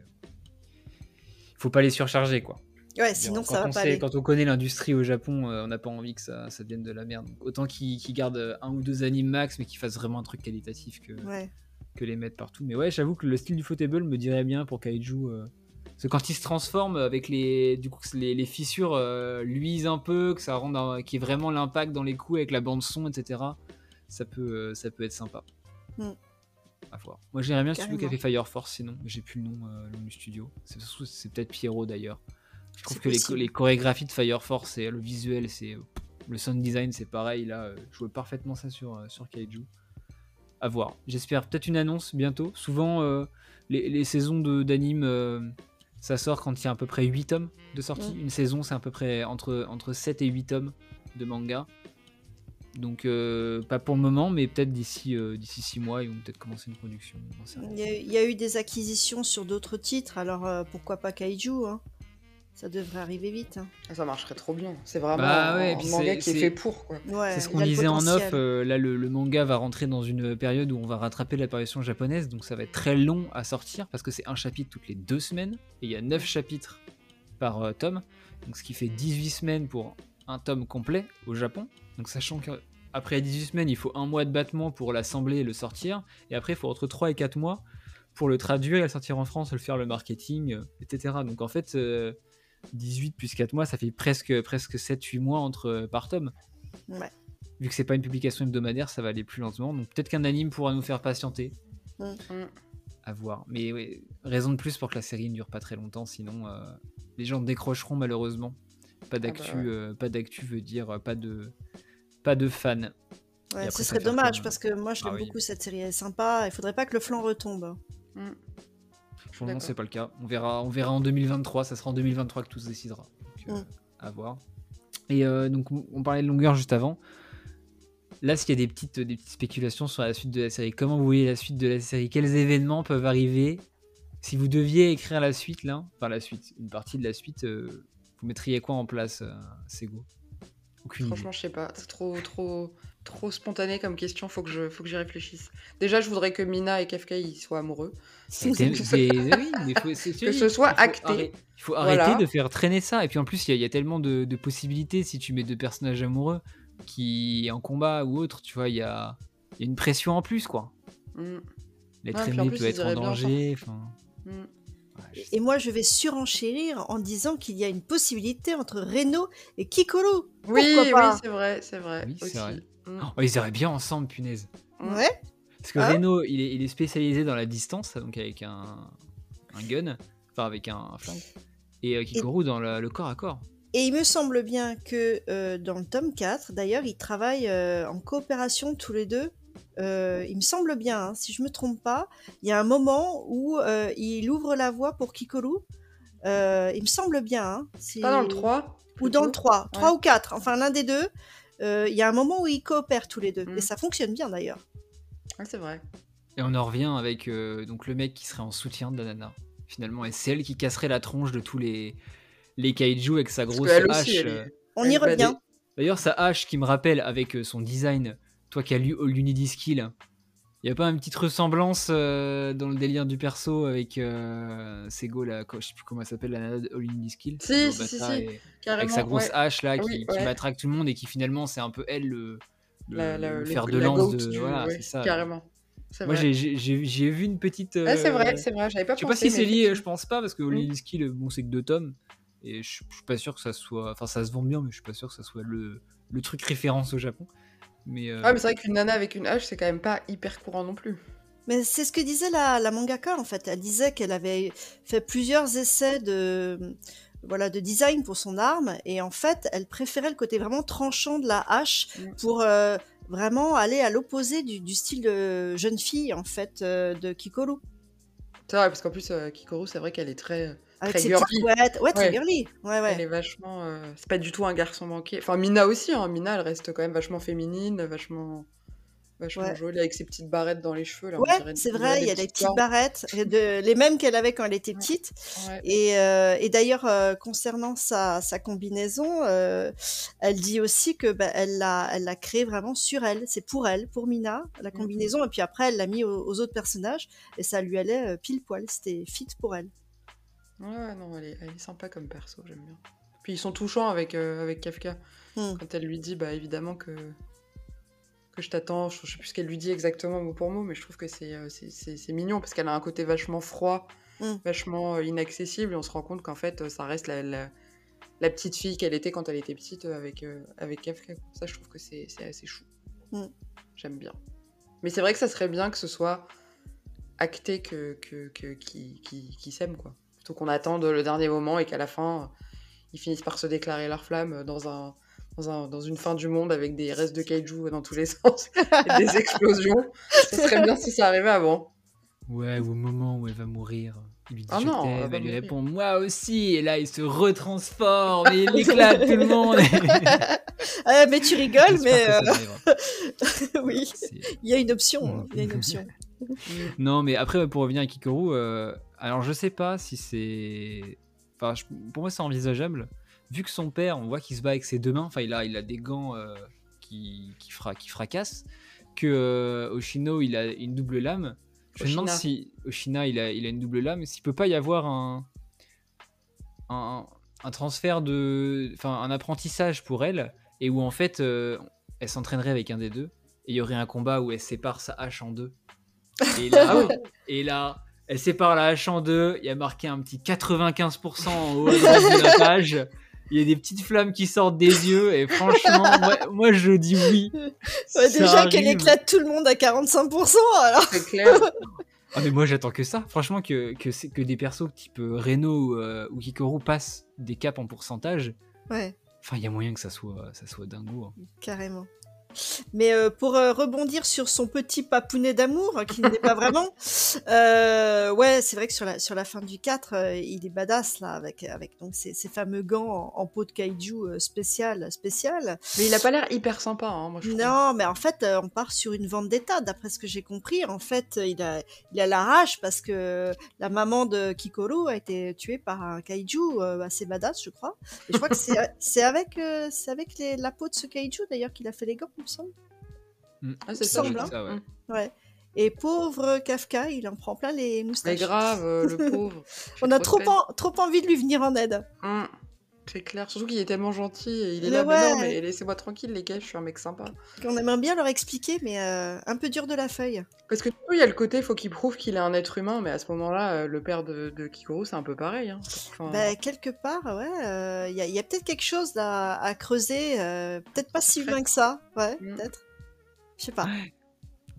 Speaker 1: Faut pas les surcharger, quoi.
Speaker 3: Ouais, sinon ça va
Speaker 1: on
Speaker 3: pas
Speaker 1: sait-
Speaker 3: aller.
Speaker 1: Quand on connaît l'industrie au Japon, euh, on n'a pas envie que ça, ça devienne de la merde. Donc, autant qu'ils gardent euh, un ou deux animes max, mais qu'ils fassent vraiment un truc qualitatif que,
Speaker 3: Ouais.
Speaker 1: que les mettre partout. Mais ouais, j'avoue que le style du Footable me dirait bien pour Kaiju. Parce que quand il se transforme avec les, du coup, les, les fissures euh, luisent un peu, que ça rend un- qu'il y ait vraiment l'impact dans les coups avec la bande son, etc. Ça peut, euh, ça peut être sympa.
Speaker 3: Mm.
Speaker 1: À voir. Moi, j'aimerais bien le studio qui a
Speaker 3: Carrément.
Speaker 1: fait Fire Force, sinon j'ai plus le nom, euh, du studio. C'est peut-être Pierrot d'ailleurs. Je trouve que les, chorégraphies de Fire Force et le visuel, c'est le sound design, c'est pareil. Là, euh, je vois parfaitement ça sur, sur Kaiju. À voir. J'espère peut-être une annonce bientôt. Souvent, euh, les, les saisons d'anime, ça sort quand il y a à peu près 8 tomes de sortie. Une saison, c'est à peu près entre, entre 7 et 8 tomes de manga. Donc, euh, pas pour le moment, mais peut-être d'ici euh, d'ici 6 mois, ils vont peut-être commencer une production.
Speaker 3: y, a, il y a eu des acquisitions sur d'autres titres, alors euh, pourquoi pas Kaiju hein Ça devrait arriver vite. hein.
Speaker 2: Ah, Ça marcherait trop bien. C'est vraiment
Speaker 1: Bah ouais,
Speaker 2: un manga qui est fait pour. Quoi.
Speaker 3: Ouais,
Speaker 1: C'est ce qu'on disait en off. euh, là, le, le manga va rentrer dans une période où on va rattraper l'apparition japonaise, donc ça va être très long à sortir parce que c'est un chapitre toutes les deux semaines et il y a 9 chapitres par euh, tome, donc ce qui fait 18 semaines pour un tome complet au Japon. Donc sachant qu'après 18 semaines, il faut un mois de battement pour l'assembler et le sortir, et après il faut entre 3 et 4 mois pour le traduire et le sortir en France, le faire le marketing, euh, etc. Donc en fait, euh, 18 plus 4 mois, ça fait presque, presque 7-8 mois entre, euh, par tome
Speaker 3: Ouais.
Speaker 1: vu que c'est pas une publication hebdomadaire, ça va aller plus lentement. Donc peut-être qu'un anime pourra nous faire patienter.
Speaker 3: Mm.
Speaker 2: Mm.
Speaker 1: À voir. Mais ouais, raison de plus pour que la série ne dure pas très longtemps, sinon euh, les gens décrocheront malheureusement. Pas d'actu,
Speaker 2: bah ouais.
Speaker 1: euh, pas d'actu veut dire pas de, pas de fans.
Speaker 3: Ouais,
Speaker 1: après,
Speaker 3: ce
Speaker 1: ça
Speaker 3: serait dommage
Speaker 1: comme-
Speaker 3: parce que moi je
Speaker 1: Ah
Speaker 3: l'aime
Speaker 1: oui.
Speaker 3: beaucoup cette série, elle est sympa. Il faudrait pas que le flanc retombe.
Speaker 2: Mm.
Speaker 1: Pour le moment, c'est pas le cas. On verra, on verra en 2023. Ça sera en 2023 que tout se décidera. Donc, euh,
Speaker 3: Mm.
Speaker 1: À voir. Et euh, donc, on parlait de longueur juste avant. Là, s'il y a des petites, des petites spéculations sur la suite de la série, comment vous voyez la suite de la série? Quels événements peuvent arriver? Si vous deviez écrire la suite, là, enfin la suite, une partie de la suite, euh, vous mettriez quoi en place, euh, Sego? Aucune idée.
Speaker 2: Franchement, je sais pas. C'est trop, trop, trop spontané comme question. Faut que je, faut que j'y réfléchisse. Déjà, je voudrais que Mina et Kafka ils soient amoureux.
Speaker 1: C'est-
Speaker 2: que
Speaker 1: c'est-
Speaker 2: ce-
Speaker 1: oui, mais faut- c'est-
Speaker 2: que
Speaker 1: oui,
Speaker 2: ce soit
Speaker 1: il faut
Speaker 2: acté.
Speaker 1: arrêter- Il faut arrêter
Speaker 2: Voilà.
Speaker 1: de faire traîner ça. Et puis en plus, il y, a- il y a tellement de, de possibilités si tu mets deux personnages amoureux qui en combat ou autre, tu vois, il y a, il y a une pression en plus, quoi.
Speaker 2: Mm.
Speaker 1: L'être
Speaker 2: Ouais,
Speaker 1: aimé
Speaker 2: plus,
Speaker 1: peut être en danger.
Speaker 2: Mm.
Speaker 1: ouais,
Speaker 3: Et moi je vais surenchérir en disant qu'il y a une possibilité entre Reno et Kikoro.
Speaker 2: Oui,
Speaker 3: Pourquoi
Speaker 2: oui,
Speaker 3: pas?
Speaker 2: c'est vrai, c'est vrai.
Speaker 1: Oui, c'est
Speaker 2: aussi.
Speaker 1: vrai.
Speaker 2: Mm.
Speaker 1: Oh, ils iraient bien ensemble, punaise.
Speaker 3: Ouais.
Speaker 1: Parce que
Speaker 3: Ah.
Speaker 1: Reno, il est, il est spécialisé dans la distance, donc avec un, un gun, enfin avec un, un flingue. Et euh, Kikoru dans le, le corps à corps.
Speaker 3: Et il me semble bien que euh, dans le tome 4, d'ailleurs, ils travaillent euh, en coopération tous les deux. Euh, il me semble bien, hein, si je me trompe pas, il y a un moment où euh, il ouvre la voie pour Kikoru. Euh, il me semble bien. hein, si-
Speaker 2: Pas dans le 3
Speaker 3: Ou dans le
Speaker 2: plutôt
Speaker 3: 3. 3
Speaker 2: Ouais.
Speaker 3: ou 4, enfin l'un des deux. Euh, Il y a un moment où ils coopèrent tous les deux.
Speaker 2: Mm.
Speaker 3: Et ça fonctionne bien d'ailleurs.
Speaker 2: Ouais, c'est vrai.
Speaker 1: Et on en revient avec euh, donc le mec qui serait en soutien de la nana, finalement. Et c'est elle qui casserait la tronche de tous les, les kaiju avec sa grosse hache.
Speaker 2: aussi, elle est-.
Speaker 3: On
Speaker 2: Elle
Speaker 3: y revient.
Speaker 1: D'ailleurs, sa hache qui me rappelle avec euh, son design, toi qui as lu All You Need Is Kill, il n'y a pas une petite ressemblance euh, dans le délire du perso avec euh, Sego, là, je sais plus comment elle s'appelle, la nana de All You Need Is Kill?
Speaker 2: Si, si, si,
Speaker 1: et-
Speaker 2: Carrément.
Speaker 1: Avec sa grosse
Speaker 2: ouais.
Speaker 1: hache là qui,
Speaker 2: Oui,
Speaker 1: qui
Speaker 2: ouais.
Speaker 1: matraque tout le monde et qui finalement c'est un peu elle le, le,
Speaker 2: La- la-
Speaker 1: le
Speaker 2: le-
Speaker 1: fer de
Speaker 2: la
Speaker 1: lance de.
Speaker 2: du-
Speaker 1: Voilà,
Speaker 2: ouais,
Speaker 1: c'est ça.
Speaker 2: Carrément.
Speaker 1: Moi j'ai- vu une petite.
Speaker 2: Ouais, c'est vrai,
Speaker 1: euh,
Speaker 2: c'est vrai. J'avais pas
Speaker 1: Je sais pas si c'est lié, je pense pas, parce que
Speaker 2: Mm.
Speaker 1: All Skill, bon, c'est que deux tomes. Et je, je suis pas sûr que ça soit. Enfin, ça se vend bien, mais je suis pas sûr que ça soit le, le truc référence au Japon. Mais. euh,
Speaker 2: Ah, mais c'est vrai qu'une nana avec une hache, c'est quand même pas hyper courant non plus.
Speaker 3: Mais c'est ce que disait la, la mangaka en fait. Elle disait qu'elle avait fait plusieurs essais de voilà de design pour son arme et en fait elle préférait le côté vraiment tranchant de la hache
Speaker 2: Mm.
Speaker 3: pour euh, vraiment aller à l'opposé du, du style de jeune fille en fait euh, de Kikoru
Speaker 2: C'est vrai, parce qu'en plus, euh, Kikoru, c'est vrai qu'elle est très.
Speaker 3: Avec
Speaker 2: Très
Speaker 3: ses
Speaker 2: girly.
Speaker 3: petites couettes. Ouais, très
Speaker 2: Ouais.
Speaker 3: girly. Ouais,
Speaker 2: Elle
Speaker 3: ouais.
Speaker 2: est vachement. euh, C'est pas du tout un garçon manqué. Enfin, Mina aussi, hein. Mina, elle reste quand même vachement féminine, vachement. Vachement
Speaker 3: Ouais.
Speaker 2: jolie, avec ses petites barrettes dans les cheveux. Là,
Speaker 3: Ouais, c'est vrai,
Speaker 2: des
Speaker 3: il y a les
Speaker 2: petites
Speaker 3: barrettes, de- les mêmes qu'elle avait quand elle était
Speaker 2: Ouais.
Speaker 3: petite.
Speaker 2: Ouais.
Speaker 3: Et, euh, et d'ailleurs, euh, concernant sa, sa combinaison, euh, elle dit aussi que bah, elle l'a elle l'a créée vraiment sur elle. C'est pour elle, pour Mina, la combinaison. Et puis après, elle l'a mis aux, aux autres personnages et ça lui allait pile poil. C'était fit pour elle.
Speaker 2: Ouais, non, elle est, elle est sympa comme perso, j'aime bien. Puis ils sont touchants avec, euh, avec Kafka.
Speaker 3: Hmm.
Speaker 2: Quand elle lui dit, bah évidemment que, que je t'attends, je, je sais plus ce qu'elle lui dit exactement mot pour mot, mais je trouve que c'est euh, c'est- mignon parce qu'elle a un côté vachement froid,
Speaker 3: Hmm.
Speaker 2: vachement euh, inaccessible, et on se rend compte qu'en fait, ça reste la, la, la petite fille qu'elle était quand elle était petite avec, euh, avec Kafka. Ça, je trouve que c'est c'est assez chou.
Speaker 3: Hmm.
Speaker 2: J'aime bien. Mais c'est vrai que ça serait bien que ce soit acté que, que, que, qui, qui, quoi. Plutôt qu'on attende le dernier moment et qu'à la fin, ils finissent par se déclarer leur flamme dans, un, dans, un, dans une fin du monde avec des restes de kaiju dans tous les sens et des explosions. Ça serait bien si ça arrivait avant.
Speaker 1: Ouais, ou au moment où elle va mourir, il lui dit
Speaker 2: Ah
Speaker 1: je
Speaker 2: non, elle
Speaker 1: elle lui répond moi aussi, et là il se retransforme, et il éclate tout le monde.
Speaker 3: Ah, mais tu rigoles, mais euh, oui, il y a une option. Hein, Il y a une option.
Speaker 1: Non, mais après, pour revenir à Kikoru, euh, alors je sais pas si c'est. Enfin, je- pour moi, c'est envisageable. Vu que son père, on voit qu'il se bat avec ses deux mains, enfin, il a, il a des gants euh, qui, qui, fra- qui fracassent, que euh, Oshino, il a une double lame. Je me demande si Oshina, il a, il a une double lame, s'il peut pas y avoir un, un, un transfert de. Enfin, un apprentissage pour elle, et où en fait, euh, elle s'entraînerait avec un des deux, et il y aurait un combat où elle sépare sa hache en deux. Et là,
Speaker 2: Ah oui.
Speaker 1: et là, elle sépare la hache en deux. Il y a marqué un petit 95% en haut à droite de la page. Il y a des petites flammes qui sortent des yeux. Et franchement, moi, moi, je dis oui.
Speaker 3: Ouais, déjà qu'elle éclate tout le monde à 45%, alors.
Speaker 2: C'est clair.
Speaker 1: Ah mais moi j'attends que ça. Franchement que, que, c'est- que des persos type euh, Reno euh, ou Hikaru passent des caps en pourcentage.
Speaker 3: Ouais,
Speaker 1: Enfin il y a moyen que ça soit, ça soit dingo. hein.
Speaker 3: carrément. Mais euh, pour euh, rebondir sur son petit papounet d'amour, hein, qui n'est pas vraiment, euh, ouais, c'est vrai que sur la, sur la fin du 4, euh, il est badass là, avec, avec donc ces, ces fameux gants en, en peau de kaiju spécial, spécial.
Speaker 2: Mais il a pas l'air hyper sympa, hein, moi je.
Speaker 3: Non, mais en fait, on part sur une vente d'état, d'après ce que j'ai compris. En fait, il a, il a la rage parce que la maman de Kikoru a été tuée par un kaiju assez badass, je crois. Et je crois que c'est avec, c'est avec les- la peau de ce kaiju d'ailleurs qu'il a fait les gants, il me semble.
Speaker 2: Ah, c'est ça,
Speaker 3: semble,
Speaker 2: je
Speaker 3: hein.
Speaker 1: Ça, ouais.
Speaker 2: Mm.
Speaker 3: Ouais. Et pauvre Kafka, il en prend plein les
Speaker 2: Mais
Speaker 3: moustaches.
Speaker 2: grave, euh, le pauvre.
Speaker 3: On a trop, en- trop envie de lui venir en aide.
Speaker 2: Mm. C'est clair, surtout qu'il est tellement gentil. et Il est
Speaker 3: Mais
Speaker 2: là, mais non,
Speaker 3: ouais.
Speaker 2: mais laissez-moi tranquille, les gars, je suis un mec sympa.
Speaker 3: On aimerait bien leur expliquer, mais euh, un peu dur de la feuille.
Speaker 2: Parce que il y a le côté, faut qu'il prouve qu'il est un être humain, mais à ce moment-là, euh, le père de, de Kikoru, c'est un peu pareil. Hein. Enfin,
Speaker 3: Bah, quelque part, ouais, euh, il y a, il y a peut-être quelque chose à, à creuser, euh, peut-être pas si humain que ça, ouais,
Speaker 2: Mm.
Speaker 3: peut-être. Je sais pas.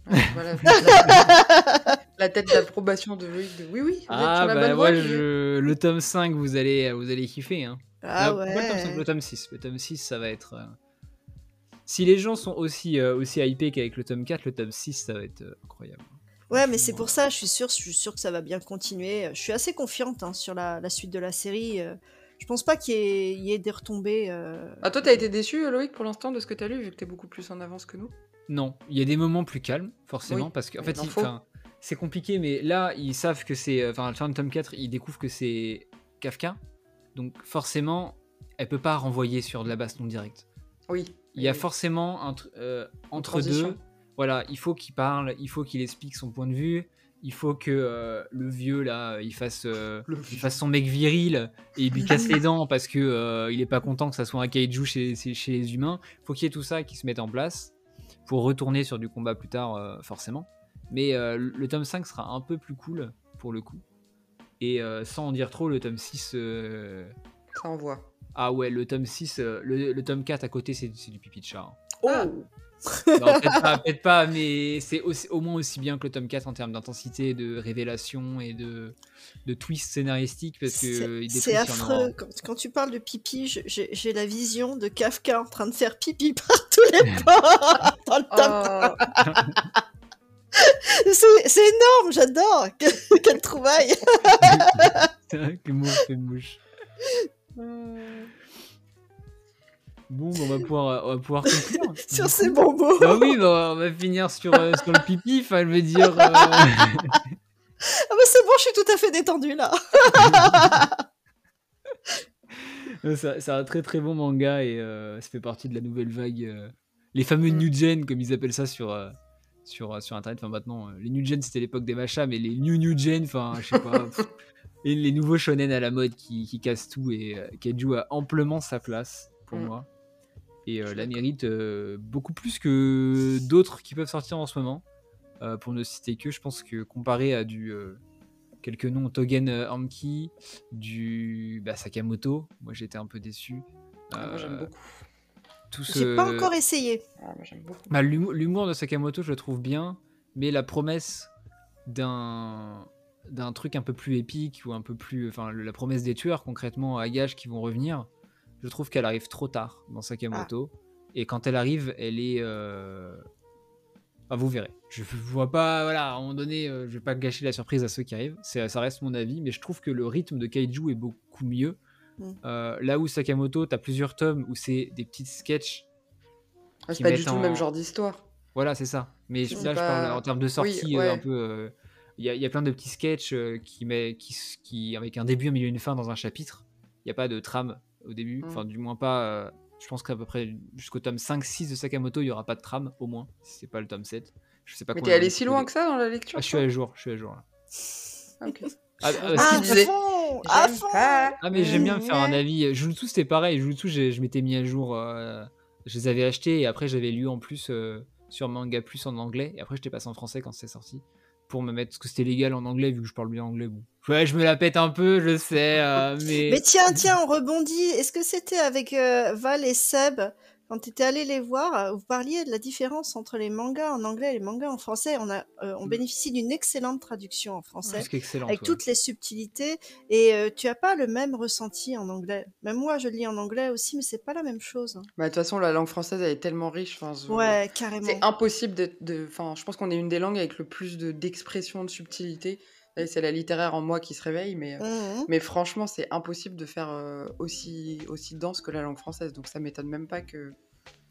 Speaker 2: ouais, voilà. la, la tête d'approbation de Loïc. de Oui, oui,
Speaker 1: Ah bah je... le tome 5 vous allez, vous allez kiffer. Hein.
Speaker 3: Ah
Speaker 1: le tome 5,
Speaker 3: ouais.
Speaker 1: le tome 6. Le tome 6 ça va être... euh, Si les gens sont aussi, euh, aussi hypés qu'avec le tome 4, le tome 6 ça va être euh, incroyable.
Speaker 3: Ouais, mais c'est pour ça, je suis sûre, je suis sûre que ça va bien continuer. Je suis assez confiante hein, sur la, la suite de la série. Je pense pas qu'il y, ait- il y ait des retombées. euh.
Speaker 2: Ah, toi, t'as été déçu, Loïc, pour l'instant, de ce que t'as lu, vu que t'es beaucoup plus en avance que nous?
Speaker 1: Non, il y a des moments plus calmes, forcément,
Speaker 2: Oui,
Speaker 1: parce qu'en fait,
Speaker 2: en
Speaker 1: enfin, c'est compliqué, mais là, ils savent que c'est. Enfin, à la fin du tome 4, ils découvrent que c'est Kafka. Donc, forcément, elle peut pas renvoyer sur de la baston directe.
Speaker 2: Oui.
Speaker 1: Il y a
Speaker 2: Oui.
Speaker 1: forcément un euh, entre
Speaker 2: transition.
Speaker 1: deux. Voilà, il faut qu'il parle, il faut qu'il explique son point de vue. Il faut que euh, le vieux là, il fasse, euh, il fasse son mec viril et il lui casse les dents parce que il est pas content que ça soit un kaiju chez, les humains. Faut qu'il y ait tout ça qui se mette en place pour retourner sur du combat plus tard, forcément. Mais le le tome 5 sera un peu plus cool pour le coup. Et euh, sans en dire trop, le tome 6. euh,
Speaker 2: Ça envoie.
Speaker 1: Ah ouais, le tome 6, euh, le, le tome 4 à côté, c'est c'est du pipi de chat. hein.
Speaker 2: Ah.
Speaker 1: Non, peut-être pas, peut-être pas, mais c'est au moins aussi bien que le tome 4 en termes d'intensité, de révélation et de, de twist scénaristique parce que
Speaker 3: C'est affreux. Quand, quand tu parles de pipi, j'ai j'ai la vision de Kafka en train de faire pipi par tous les bords dans le tome.
Speaker 2: Oh,
Speaker 3: C'est énorme, j'adore. Que- Quelle trouvaille.
Speaker 1: C'est vrai que mouche fait mouche. Bon, on va pouvoir, on va pouvoir conclure.
Speaker 3: Sur
Speaker 1: Du
Speaker 3: ces bons mots.
Speaker 1: Bah oui, bah, on va finir sur, euh, sur le pipi, enfin, je veux dire. euh,
Speaker 3: Ah bah c'est bon, je suis tout à fait détendue là.
Speaker 1: C'est un très très bon manga et euh, ça fait partie de la nouvelle vague. euh, les fameux new gen, comme ils appellent ça sur, euh, sur, euh, sur internet. Enfin, maintenant, euh, les new gen c'était l'époque des machas, mais les new new gen, enfin, je sais pas. pff, et les nouveaux shonen à la mode qui, qui cassent tout et euh, Kaiju a amplement sa place pour
Speaker 2: Mm.
Speaker 1: moi. Et euh, la mérite euh, beaucoup plus que d'autres qui peuvent sortir en ce moment. Pour ne citer que, je pense que comparé à du. quelques noms, Togen Anki, du bah, Sakamoto, moi j'étais un peu déçu.
Speaker 2: Ah, moi, j'aime beaucoup.
Speaker 1: Tout
Speaker 3: J'ai pas encore essayé.
Speaker 2: Ah.
Speaker 1: Bah, l'humour de Sakamoto, je le trouve bien, mais la promesse d'un d'un truc un peu plus épique ou un peu plus, enfin la promesse des tueurs concrètement à gage qui vont revenir, je trouve qu'elle arrive trop tard dans Sakamoto. Et quand elle arrive, elle est, euh, enfin, vous verrez. Je vois pas, voilà, à un moment donné, euh, je vais pas gâcher la surprise à ceux qui arrivent. Ça reste mon avis, mais je trouve que le rythme de Kaiju est beaucoup mieux.
Speaker 3: Mm.
Speaker 1: Euh, là où Sakamoto, t'as plusieurs tomes où c'est des petites sketchs
Speaker 2: Ah, c'est pas du tout
Speaker 1: en-
Speaker 2: le même genre d'histoire.
Speaker 1: voilà, c'est ça. Mais là, je parle en termes de sortie, euh,
Speaker 2: ouais.
Speaker 1: un peu. euh, Il y, a- il y a plein de petits sketchs euh, qui, met, qui, avec un début, un milieu et une fin dans un chapitre. Il n'y a pas de trame au début.
Speaker 2: Mm.
Speaker 1: Enfin, du moins pas. euh, je pense qu'à peu près jusqu'au tome 5-6 de Sakamoto, il n'y aura pas de trame, au moins. Si c'est pas le tome 7. Je sais pas
Speaker 2: Mais t'es allé si loin que ça dans la lecture
Speaker 1: Ah, je suis à jour, je suis à jour là.
Speaker 2: Ah, ok.
Speaker 1: Ah, euh,
Speaker 3: Ah,
Speaker 1: si-
Speaker 2: tu disais,
Speaker 3: à fond, à
Speaker 2: J'aime
Speaker 3: fond.
Speaker 2: pas.
Speaker 1: ah, mais j'aime bien me faire un avis. Jutsu, c'était pareil. J'ai- je m'étais mis à jour. euh, je les avais achetés et après, j'avais lu en plus euh, sur Manga Plus en anglais. Et après, j'étais passé en français quand c'est sorti. Pour me mettre. Parce que c'était légal en anglais, vu que je parle bien anglais. Bon. Ouais, je me la pète un peu, je sais. euh, mais.
Speaker 3: Mais tiens, tiens, on rebondit. Est-ce que c'était avec euh, Val et Seb? Quand tu étais allé les voir, euh, vous parliez de la différence entre les mangas en anglais et les mangas en français. On, a, euh, on
Speaker 1: Mm.
Speaker 3: bénéficie d'une excellente traduction en français, avec
Speaker 1: ouais.
Speaker 3: toutes les subtilités. Et euh, tu as pas le même ressenti en anglais. Même moi, je lis en anglais aussi, mais c'est pas la même chose. hein.
Speaker 2: Bah, de toute façon, la langue française, elle est tellement riche. enfin, je-
Speaker 3: Ouais, carrément.
Speaker 2: C'est impossible de, de- Enfin, je pense qu'on est une des langues avec le plus de- d'expression, de, subtilité. Et C'est la littéraire en moi qui se réveille, mais, euh, mais franchement, c'est impossible de faire euh, aussi, aussi dense que la langue française. Donc ça m'étonne même pas que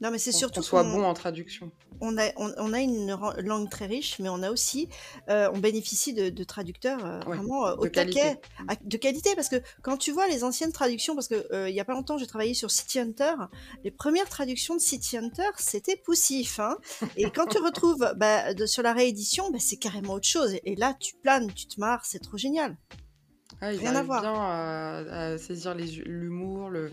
Speaker 3: Non, mais c'est surtout
Speaker 2: qu'on soit bon en traduction.
Speaker 3: on a, on, on a une langue très riche, mais on a aussi, euh, on bénéficie de, de traducteurs euh,
Speaker 2: Ouais,
Speaker 3: vraiment euh, au
Speaker 2: de qualité.
Speaker 3: taquet, à- de qualité, parce que quand tu vois les anciennes traductions, parce que il y a pas longtemps j'ai travaillé sur City Hunter, les premières traductions de City Hunter c'était poussif, hein, et quand tu retrouves bah, de- sur la réédition, bah, c'est carrément autre chose, et là tu planes, tu te marres, c'est trop génial.
Speaker 2: Ah,
Speaker 3: Rien à voir.
Speaker 2: bien à, à saisir l'humour, le,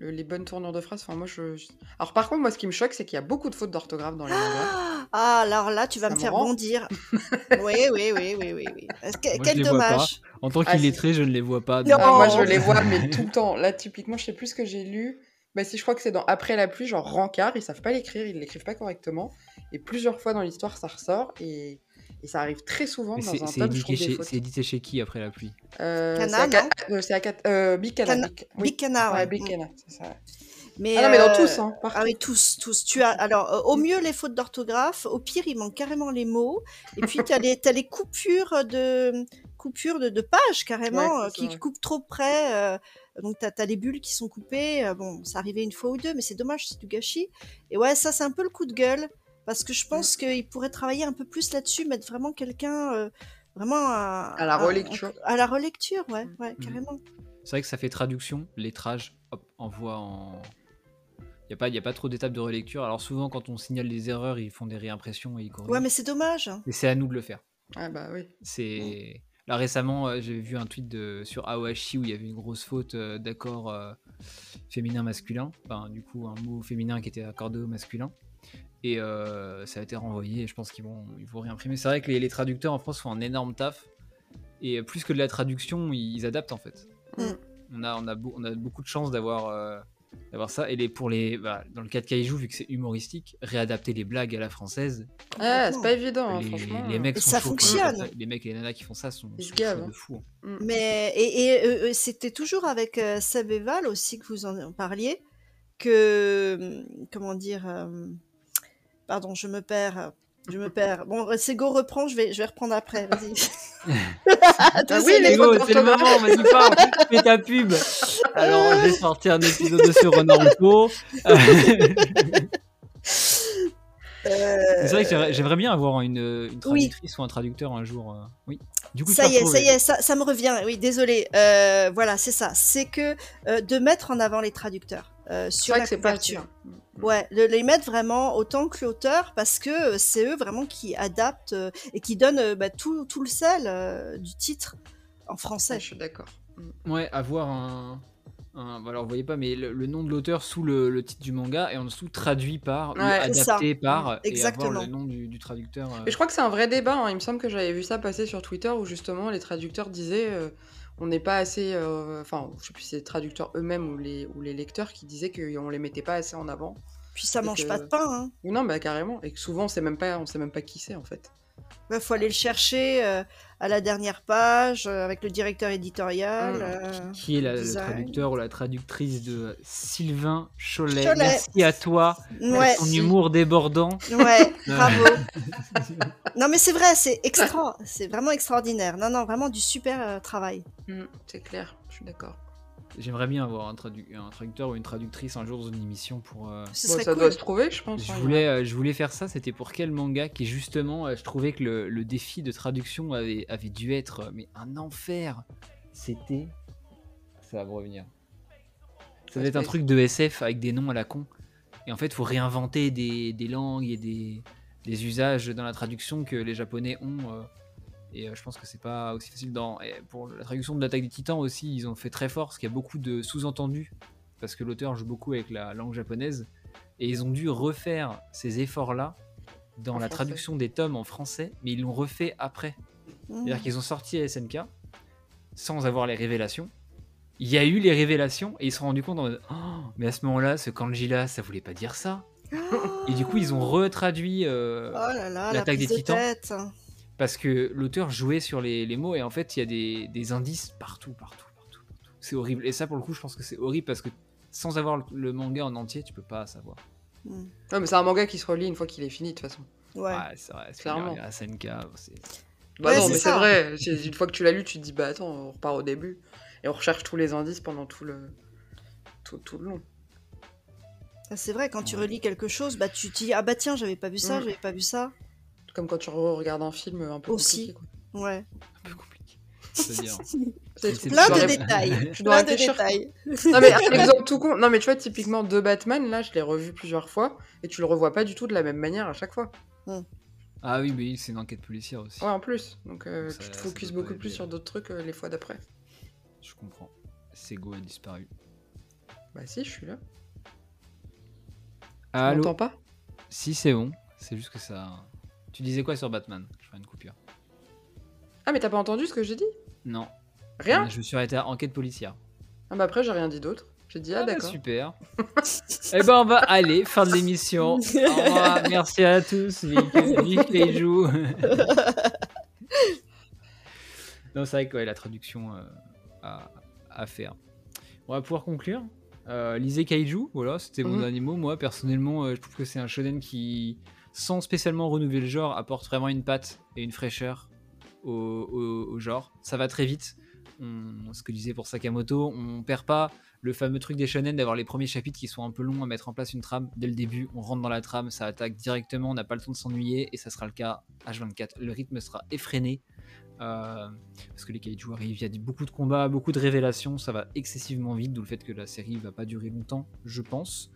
Speaker 2: le- les bonnes tournures de phrases. Enfin, moi, je, je- Alors, par contre, moi, ce qui me choque, c'est qu'il y a beaucoup de fautes d'orthographe dans les mangas.
Speaker 3: Ah, alors là tu vas
Speaker 2: Ça
Speaker 3: me
Speaker 2: me
Speaker 3: faire
Speaker 2: rend-
Speaker 3: bondir. oui, oui, oui, oui, oui, oui. Est-ce que-
Speaker 1: Moi, je
Speaker 3: quel dommage.
Speaker 1: En tant
Speaker 2: Ah,
Speaker 1: qu'illettré, je ne les vois pas.
Speaker 3: Non.
Speaker 2: Ah, moi, je les vois, mais tout le temps. Là, typiquement, je sais plus ce que j'ai lu. Bah, si je crois que c'est dans Après la pluie, genre Rancard, ils savent pas l'écrire, ils l'écrivent pas correctement. Et plusieurs fois dans l'histoire, ça ressort. Et, et ça arrive très souvent
Speaker 1: Mais
Speaker 2: dans
Speaker 1: c'est
Speaker 2: un
Speaker 1: c'est
Speaker 2: tome, je trouve
Speaker 1: chez- c'est édité chez qui après la pluie?
Speaker 2: Euh,
Speaker 3: Cana,
Speaker 2: c'est à Ca-
Speaker 3: non?
Speaker 2: euh, c'est à euh, Big Cana. Big,
Speaker 3: Cana,
Speaker 2: Ouais. Big
Speaker 3: Mm.
Speaker 2: Cana, c'est ça.
Speaker 3: Mais,
Speaker 2: Ah non, mais dans
Speaker 3: euh,
Speaker 2: tous, hein.
Speaker 3: Ah oui, tous, tous. Tu as alors euh, au mieux les fautes d'orthographe, au pire il manque carrément les mots, et puis tu as les coupures de coupures de, de pages carrément
Speaker 2: Ouais,
Speaker 3: euh, qui coupent trop près. euh, donc t'as as les bulles qui sont coupées. euh, bon, ça arrivait une fois ou deux, mais c'est dommage, c'est du gâchis. Et ouais, ça c'est un peu le coup de gueule parce que je pense
Speaker 2: Mm.
Speaker 3: qu'il pourrait travailler un peu plus là-dessus, mettre vraiment quelqu'un euh, vraiment à,
Speaker 2: À la relecture.
Speaker 3: à, la relecture, ouais,
Speaker 2: Mm.
Speaker 3: ouais,
Speaker 1: Mm.
Speaker 3: carrément.
Speaker 1: C'est vrai que ça fait traduction, lettrage, hop, envoie en. Il n'y a, pas- y a pas trop d'étapes de relecture. Alors souvent, quand on signale des erreurs, ils font des réimpressions et ils corrigent.
Speaker 3: Ouais, mais c'est dommage. hein.
Speaker 1: Et c'est à nous de le faire.
Speaker 2: Ah bah oui.
Speaker 1: C'est là récemment, euh, j'ai vu un tweet de sur Aohashi où il y avait une grosse faute euh, d'accord euh, féminin masculin. Enfin, du coup, un mot féminin qui était accordé au masculin. Et euh, ça a été renvoyé. et Je pense qu'ils vont ils vont réimprimer. C'est vrai que les, les traducteurs en France font un énorme taf. Et plus que de la traduction, ils, ils adaptent en fait.
Speaker 2: Mm.
Speaker 1: On a on a, beau- on a beaucoup de chance d'avoir euh, d'avoir ça. Et les pour les bah, dans le cas de Kaiju, vu que c'est humoristique, réadapter les blagues à la française.
Speaker 2: Ah, c'est pas évident, hein,
Speaker 1: les,
Speaker 2: franchement.
Speaker 1: les mecs
Speaker 3: Et
Speaker 1: sont
Speaker 3: ça
Speaker 1: chauds, quoi.
Speaker 3: fonctionne.
Speaker 1: Les mecs et les nanas qui font ça sont, sont
Speaker 2: hein.
Speaker 1: de fou. hein.
Speaker 2: Mm.
Speaker 3: Mais et, et, euh, c'était toujours avec euh, Seb et Val aussi que vous en parliez que hum, comment dire euh, pardon je me perds je me perds bon Sego reprend je vais je vais reprendre après vas-y
Speaker 2: Ah oui, les
Speaker 1: C'est
Speaker 2: fautes
Speaker 1: go, c'est le moment, vas-y parle, fais ta pub. Alors, je vais sortir un épisode sur Naruto. c'est vrai que j'aimerais- j'aimerais bien avoir une, une traductrice ou un traducteur un jour. euh, Oui. Du coup,
Speaker 3: ça y est, ça y est, ça, ça me revient. Oui, désolé. Euh, voilà, c'est ça. C'est que euh, de mettre en avant les traducteurs euh, sur la
Speaker 2: pas
Speaker 3: couverture.
Speaker 2: hein.
Speaker 3: Ouais, de les mettre vraiment autant que l'auteur parce que euh, c'est eux vraiment qui adaptent euh, et qui donnent bah, tout, tout le sel euh, du titre en
Speaker 2: Ouais,
Speaker 3: français.
Speaker 2: je suis d'accord.
Speaker 1: Ouais, avoir un. un- alors, vous voyez pas, mais le, le nom de l'auteur sous le, le titre du manga et en dessous traduit par ou
Speaker 3: ça.
Speaker 1: adapté par et
Speaker 3: Exactement.
Speaker 1: avoir le nom du, du traducteur. euh.
Speaker 2: Et je crois que c'est un vrai débat. hein. Il me semble que j'avais vu ça passer sur Twitter où justement les traducteurs disaient euh, on n'est pas assez. euh, Enfin, je sais plus si c'est les traducteurs eux-mêmes ou les, ou les lecteurs qui disaient qu'on les mettait pas assez en avant.
Speaker 3: Puis ça mange
Speaker 2: que-
Speaker 3: pas de pain. Hein.
Speaker 2: Non, bah carrément. Et que souvent, on sait même pas, on sait même pas qui c'est en fait.
Speaker 3: Il faut aller le chercher euh, à la dernière page euh, avec le directeur éditorial.
Speaker 2: Mm.
Speaker 3: euh,
Speaker 1: Qui est la- le traducteur ou la traductrice de Sylvain Cholet,
Speaker 3: Cholet.
Speaker 1: Merci à toi
Speaker 3: Ouais,
Speaker 1: pour ton humour débordant.
Speaker 3: ouais, bravo. non mais c'est vrai, c'est extra, c'est vraiment extraordinaire. Non non, vraiment du super euh, travail.
Speaker 2: Mm, c'est clair, je suis d'accord.
Speaker 1: J'aimerais bien avoir un, tradu- un traducteur ou une traductrice un jour dans une émission pour. euh,
Speaker 2: ça
Speaker 3: cool.
Speaker 2: doit se trouver, je pense.
Speaker 1: Je voulais, euh, je voulais faire ça, c'était pour quel manga qui justement, euh, je trouvais que le, le défi de traduction avait, avait dû être mais un enfer. C'était, ça va me revenir. Ça devait être un truc de SF avec des noms à la con. Et en fait, faut réinventer des, des langues et des, des usages dans la traduction que les Japonais ont. Et euh, je pense que c'est pas aussi facile dans. et pour la traduction de l'attaque des Titans aussi, ils ont fait très fort, parce qu'il y a beaucoup de sous-entendus, parce que l'auteur joue beaucoup avec la langue japonaise, et ils ont dû refaire ces efforts-là dans
Speaker 2: En
Speaker 1: la
Speaker 2: français.
Speaker 1: traduction des tomes en français, mais ils l'ont refait après.
Speaker 3: Mm.
Speaker 1: C'est-à-dire qu'ils ont sorti SNK sans avoir les révélations, il y a eu les révélations et ils se sont rendus compte en mode, Oh, mais à ce moment-là, ce kanji là, ça voulait pas dire ça. Et du coup, ils ont retraduit euh,
Speaker 3: Oh là, la
Speaker 1: L'attaque des
Speaker 3: de
Speaker 1: Titans.
Speaker 3: tête.
Speaker 1: Parce que l'auteur jouait sur les, les mots et en fait, il y a des, des indices partout, partout, partout, partout. C'est horrible. Et ça, pour le coup, je pense que c'est horrible parce que sans avoir le, le manga en entier, tu peux pas savoir.
Speaker 3: Hmm.
Speaker 2: Ouais, mais c'est un manga qui se relit une fois qu'il est fini, de toute façon.
Speaker 3: Ouais.
Speaker 1: Ouais, c'est vrai. c'est
Speaker 2: Clairement.
Speaker 1: clair, SNK, c'est.
Speaker 2: Bah
Speaker 3: Ouais,
Speaker 2: non,
Speaker 3: c'est
Speaker 2: mais c'est vrai. c'est- Une fois que tu l'as lu, tu te dis, bah attends, on repart au début. Et on recherche tous les indices pendant tout le, tout, tout le long.
Speaker 3: Ah, C'est vrai, quand tu relis quelque chose, bah tu te dis ah bah tiens j'avais pas vu ça,
Speaker 2: Mm.
Speaker 3: j'avais pas vu ça.
Speaker 2: Comme quand tu regardes un film un peu
Speaker 3: Aussi.
Speaker 2: compliqué. quoi.
Speaker 3: Ouais.
Speaker 1: un peu compliqué. C'est-à-dire.
Speaker 2: C'est-
Speaker 1: C'est
Speaker 2: tu
Speaker 3: Plein de détails.
Speaker 2: Tu dois
Speaker 3: Plein de
Speaker 2: réfléchir.
Speaker 3: détails.
Speaker 2: Non mais un exemple tout con. Non mais tu vois typiquement de Batman là, je l'ai revu plusieurs fois et tu le revois pas du tout de la même manière à chaque fois.
Speaker 1: Ah oui, mais c'est une enquête policière aussi.
Speaker 2: Ouais en plus. Donc euh,
Speaker 1: Ça-
Speaker 2: tu te focuses beaucoup plus sur d'autres trucs euh, les fois d'après.
Speaker 1: Je comprends. Sego a disparu.
Speaker 2: Bah si, je suis là. Tu
Speaker 1: Allô
Speaker 2: m'entends pas?
Speaker 1: Si, c'est bon. C'est juste que ça. Tu disais quoi sur Batman Je ferai une coupure.
Speaker 2: Ah mais t'as pas entendu ce que j'ai dit?
Speaker 1: Non.
Speaker 2: Rien?
Speaker 1: Je me suis arrêté à enquête policière.
Speaker 2: Ah bah après j'ai rien dit d'autre. J'ai dit ah,
Speaker 1: bah,
Speaker 2: d'accord.
Speaker 1: super. Eh ben, on va aller, fin de l'émission. Au revoir, merci à tous. Vive Keiju. non, c'est vrai que ouais, la traduction euh, à, à faire. On va pouvoir conclure. Euh, lisez Kaiju, voilà, c'était mon dernier mot. Moi, personnellement, euh, je trouve que c'est un shonen qui, sans spécialement renouveler le genre, apporte vraiment une patte et une fraîcheur au, genre. Ça va très vite. Ce que disait pour Sakamoto, on perd pas le fameux truc des shonen d'avoir les premiers chapitres qui sont un peu longs à mettre en place une trame dès le début. On rentre dans la trame, ça attaque directement, on n'a pas le temps de s'ennuyer et ça sera le cas H24. Le rythme sera effréné euh, parce que les kaiju arrivent, il y a beaucoup de combats, beaucoup de révélations, ça va excessivement vite, d'où le fait que la série va pas durer longtemps, je pense.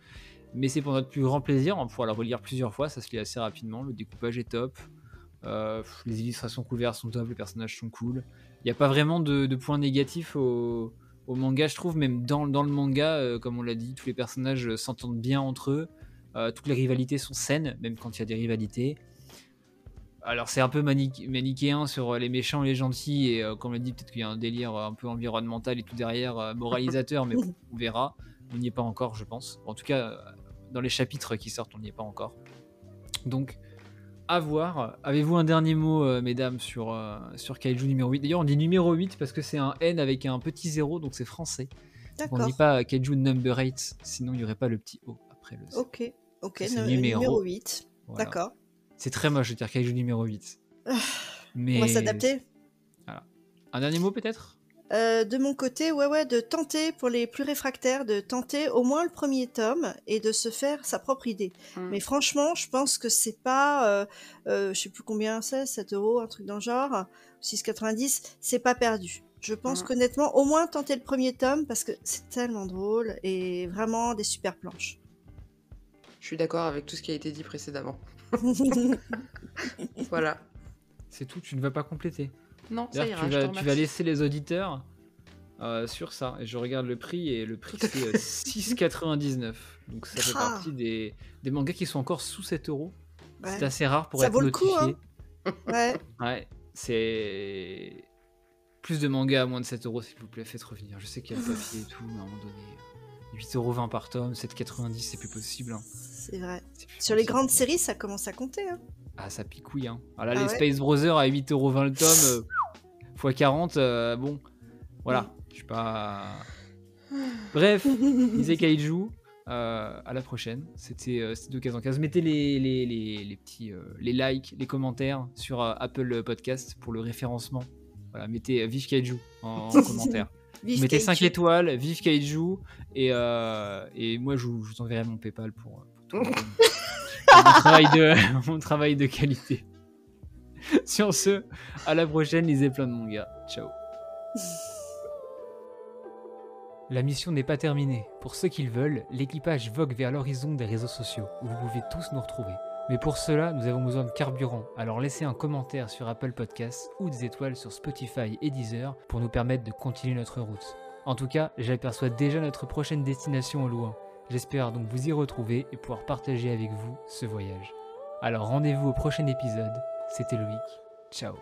Speaker 1: Mais c'est pour notre plus grand plaisir, on va pouvoir la relire plusieurs fois, ça se lit assez rapidement, le découpage est top. Euh, les illustrations couvertes sont top, les personnages sont cool. Il n'y a pas vraiment de, de points négatifs au, au manga, je trouve, même dans, dans le manga, euh, comme on l'a dit, tous les personnages s'entendent bien entre eux, Euh, toutes les rivalités sont saines, même quand il y a des rivalités. Alors c'est un peu manic- manichéen sur les méchants et les gentils, et euh, comme on l'a dit, peut-être qu'il y a un délire un peu environnemental et tout derrière, euh, moralisateur, mais on verra. On n'y est pas encore, je pense. En tout cas, dans les chapitres qui sortent, on n'y est pas encore. Donc, à voir. Avez-vous un dernier mot, euh, mesdames, sur, euh, sur Kaiju numéro 8 D'ailleurs, on dit numéro 8 parce que c'est un N avec un petit zéro, donc c'est français. On ne dit pas Kaiju number 8, sinon il n'y aurait pas le petit O après le C.
Speaker 3: Ok. Ok. No-
Speaker 1: numéro.
Speaker 3: numéro 8.
Speaker 1: Voilà.
Speaker 3: D'accord.
Speaker 1: C'est très moche de dire Kaiju numéro 8. Mais...
Speaker 3: On va s'adapter.
Speaker 1: Un dernier mot peut-être?
Speaker 3: Euh, de mon côté, ouais, ouais, de tenter pour les plus réfractaires, de tenter au moins le premier tome et de se faire sa propre idée.
Speaker 2: Mm.
Speaker 3: Mais franchement, je pense que c'est pas, euh, euh, je sais plus combien c'est, 7 euros, un truc dans le genre, 6,90, c'est pas perdu. Je pense
Speaker 2: Mm.
Speaker 3: qu'honnêtement, au moins tenter le premier tome parce que c'est tellement drôle et vraiment des super planches.
Speaker 2: Je suis d'accord avec tout ce qui a été dit précédemment. Voilà.
Speaker 1: C'est tout, tu ne vas pas compléter.
Speaker 2: Non, ça ira.
Speaker 1: tu, vas, tu vas
Speaker 2: remercie.
Speaker 1: laisser les auditeurs euh, sur ça. Et je regarde le prix, et le prix c'est euh, 6,99. Donc ça fait
Speaker 3: Ah.
Speaker 1: partie des, des mangas qui sont encore sous 7 euros.
Speaker 3: Ouais.
Speaker 1: C'est assez rare pour
Speaker 3: Ça
Speaker 1: être
Speaker 3: vaut le coup,
Speaker 1: notifié.
Speaker 3: Ouais.
Speaker 1: Ouais, c'est. Plus de mangas à moins de 7 euros, s'il vous plaît, faites revenir. Je sais qu'il y a le papier et tout, mais à un moment donné, 8,20€ par tome, 7,90€, c'est plus possible. hein.
Speaker 3: C'est vrai. Sur les grandes séries, ça commence à compter. Hein.
Speaker 1: Ah, ça picouille, hein. Ah là,
Speaker 3: Ah
Speaker 1: les
Speaker 3: ouais
Speaker 1: Space Brothers à 8,20€ le tome, euh, x 40, euh, bon, voilà, je suis pas. Bref, lisez Kaiju. euh, à la prochaine. C'était euh, c'était Occasion 15. Mettez les, les, les, les petits euh, les likes, les commentaires sur euh, Apple Podcast pour le référencement. Voilà, mettez euh, Vive Kaiju en, en commentaire.
Speaker 3: Vive
Speaker 1: mettez
Speaker 3: Kaiju.
Speaker 1: 5 étoiles, Vive Kaiju. Et, euh, et moi, je vous, je vous enverrai mon PayPal pour, euh, pour tout mon, mon travail de, qualité. Sur ce, à la prochaine, lisez plein de mangas. Ciao. La mission n'est pas terminée. Pour ceux qui le veulent, l'équipage vogue vers l'horizon des réseaux sociaux, où vous pouvez tous nous retrouver. Mais pour cela, nous avons besoin de carburant, alors laissez un commentaire sur Apple Podcasts ou des étoiles sur Spotify et Deezer pour nous permettre de continuer notre route. En tout cas, j'aperçois déjà notre prochaine destination au loin. J'espère donc vous y retrouver et pouvoir partager avec vous ce voyage. Alors rendez-vous au prochain épisode. C'était Loïc. Ciao.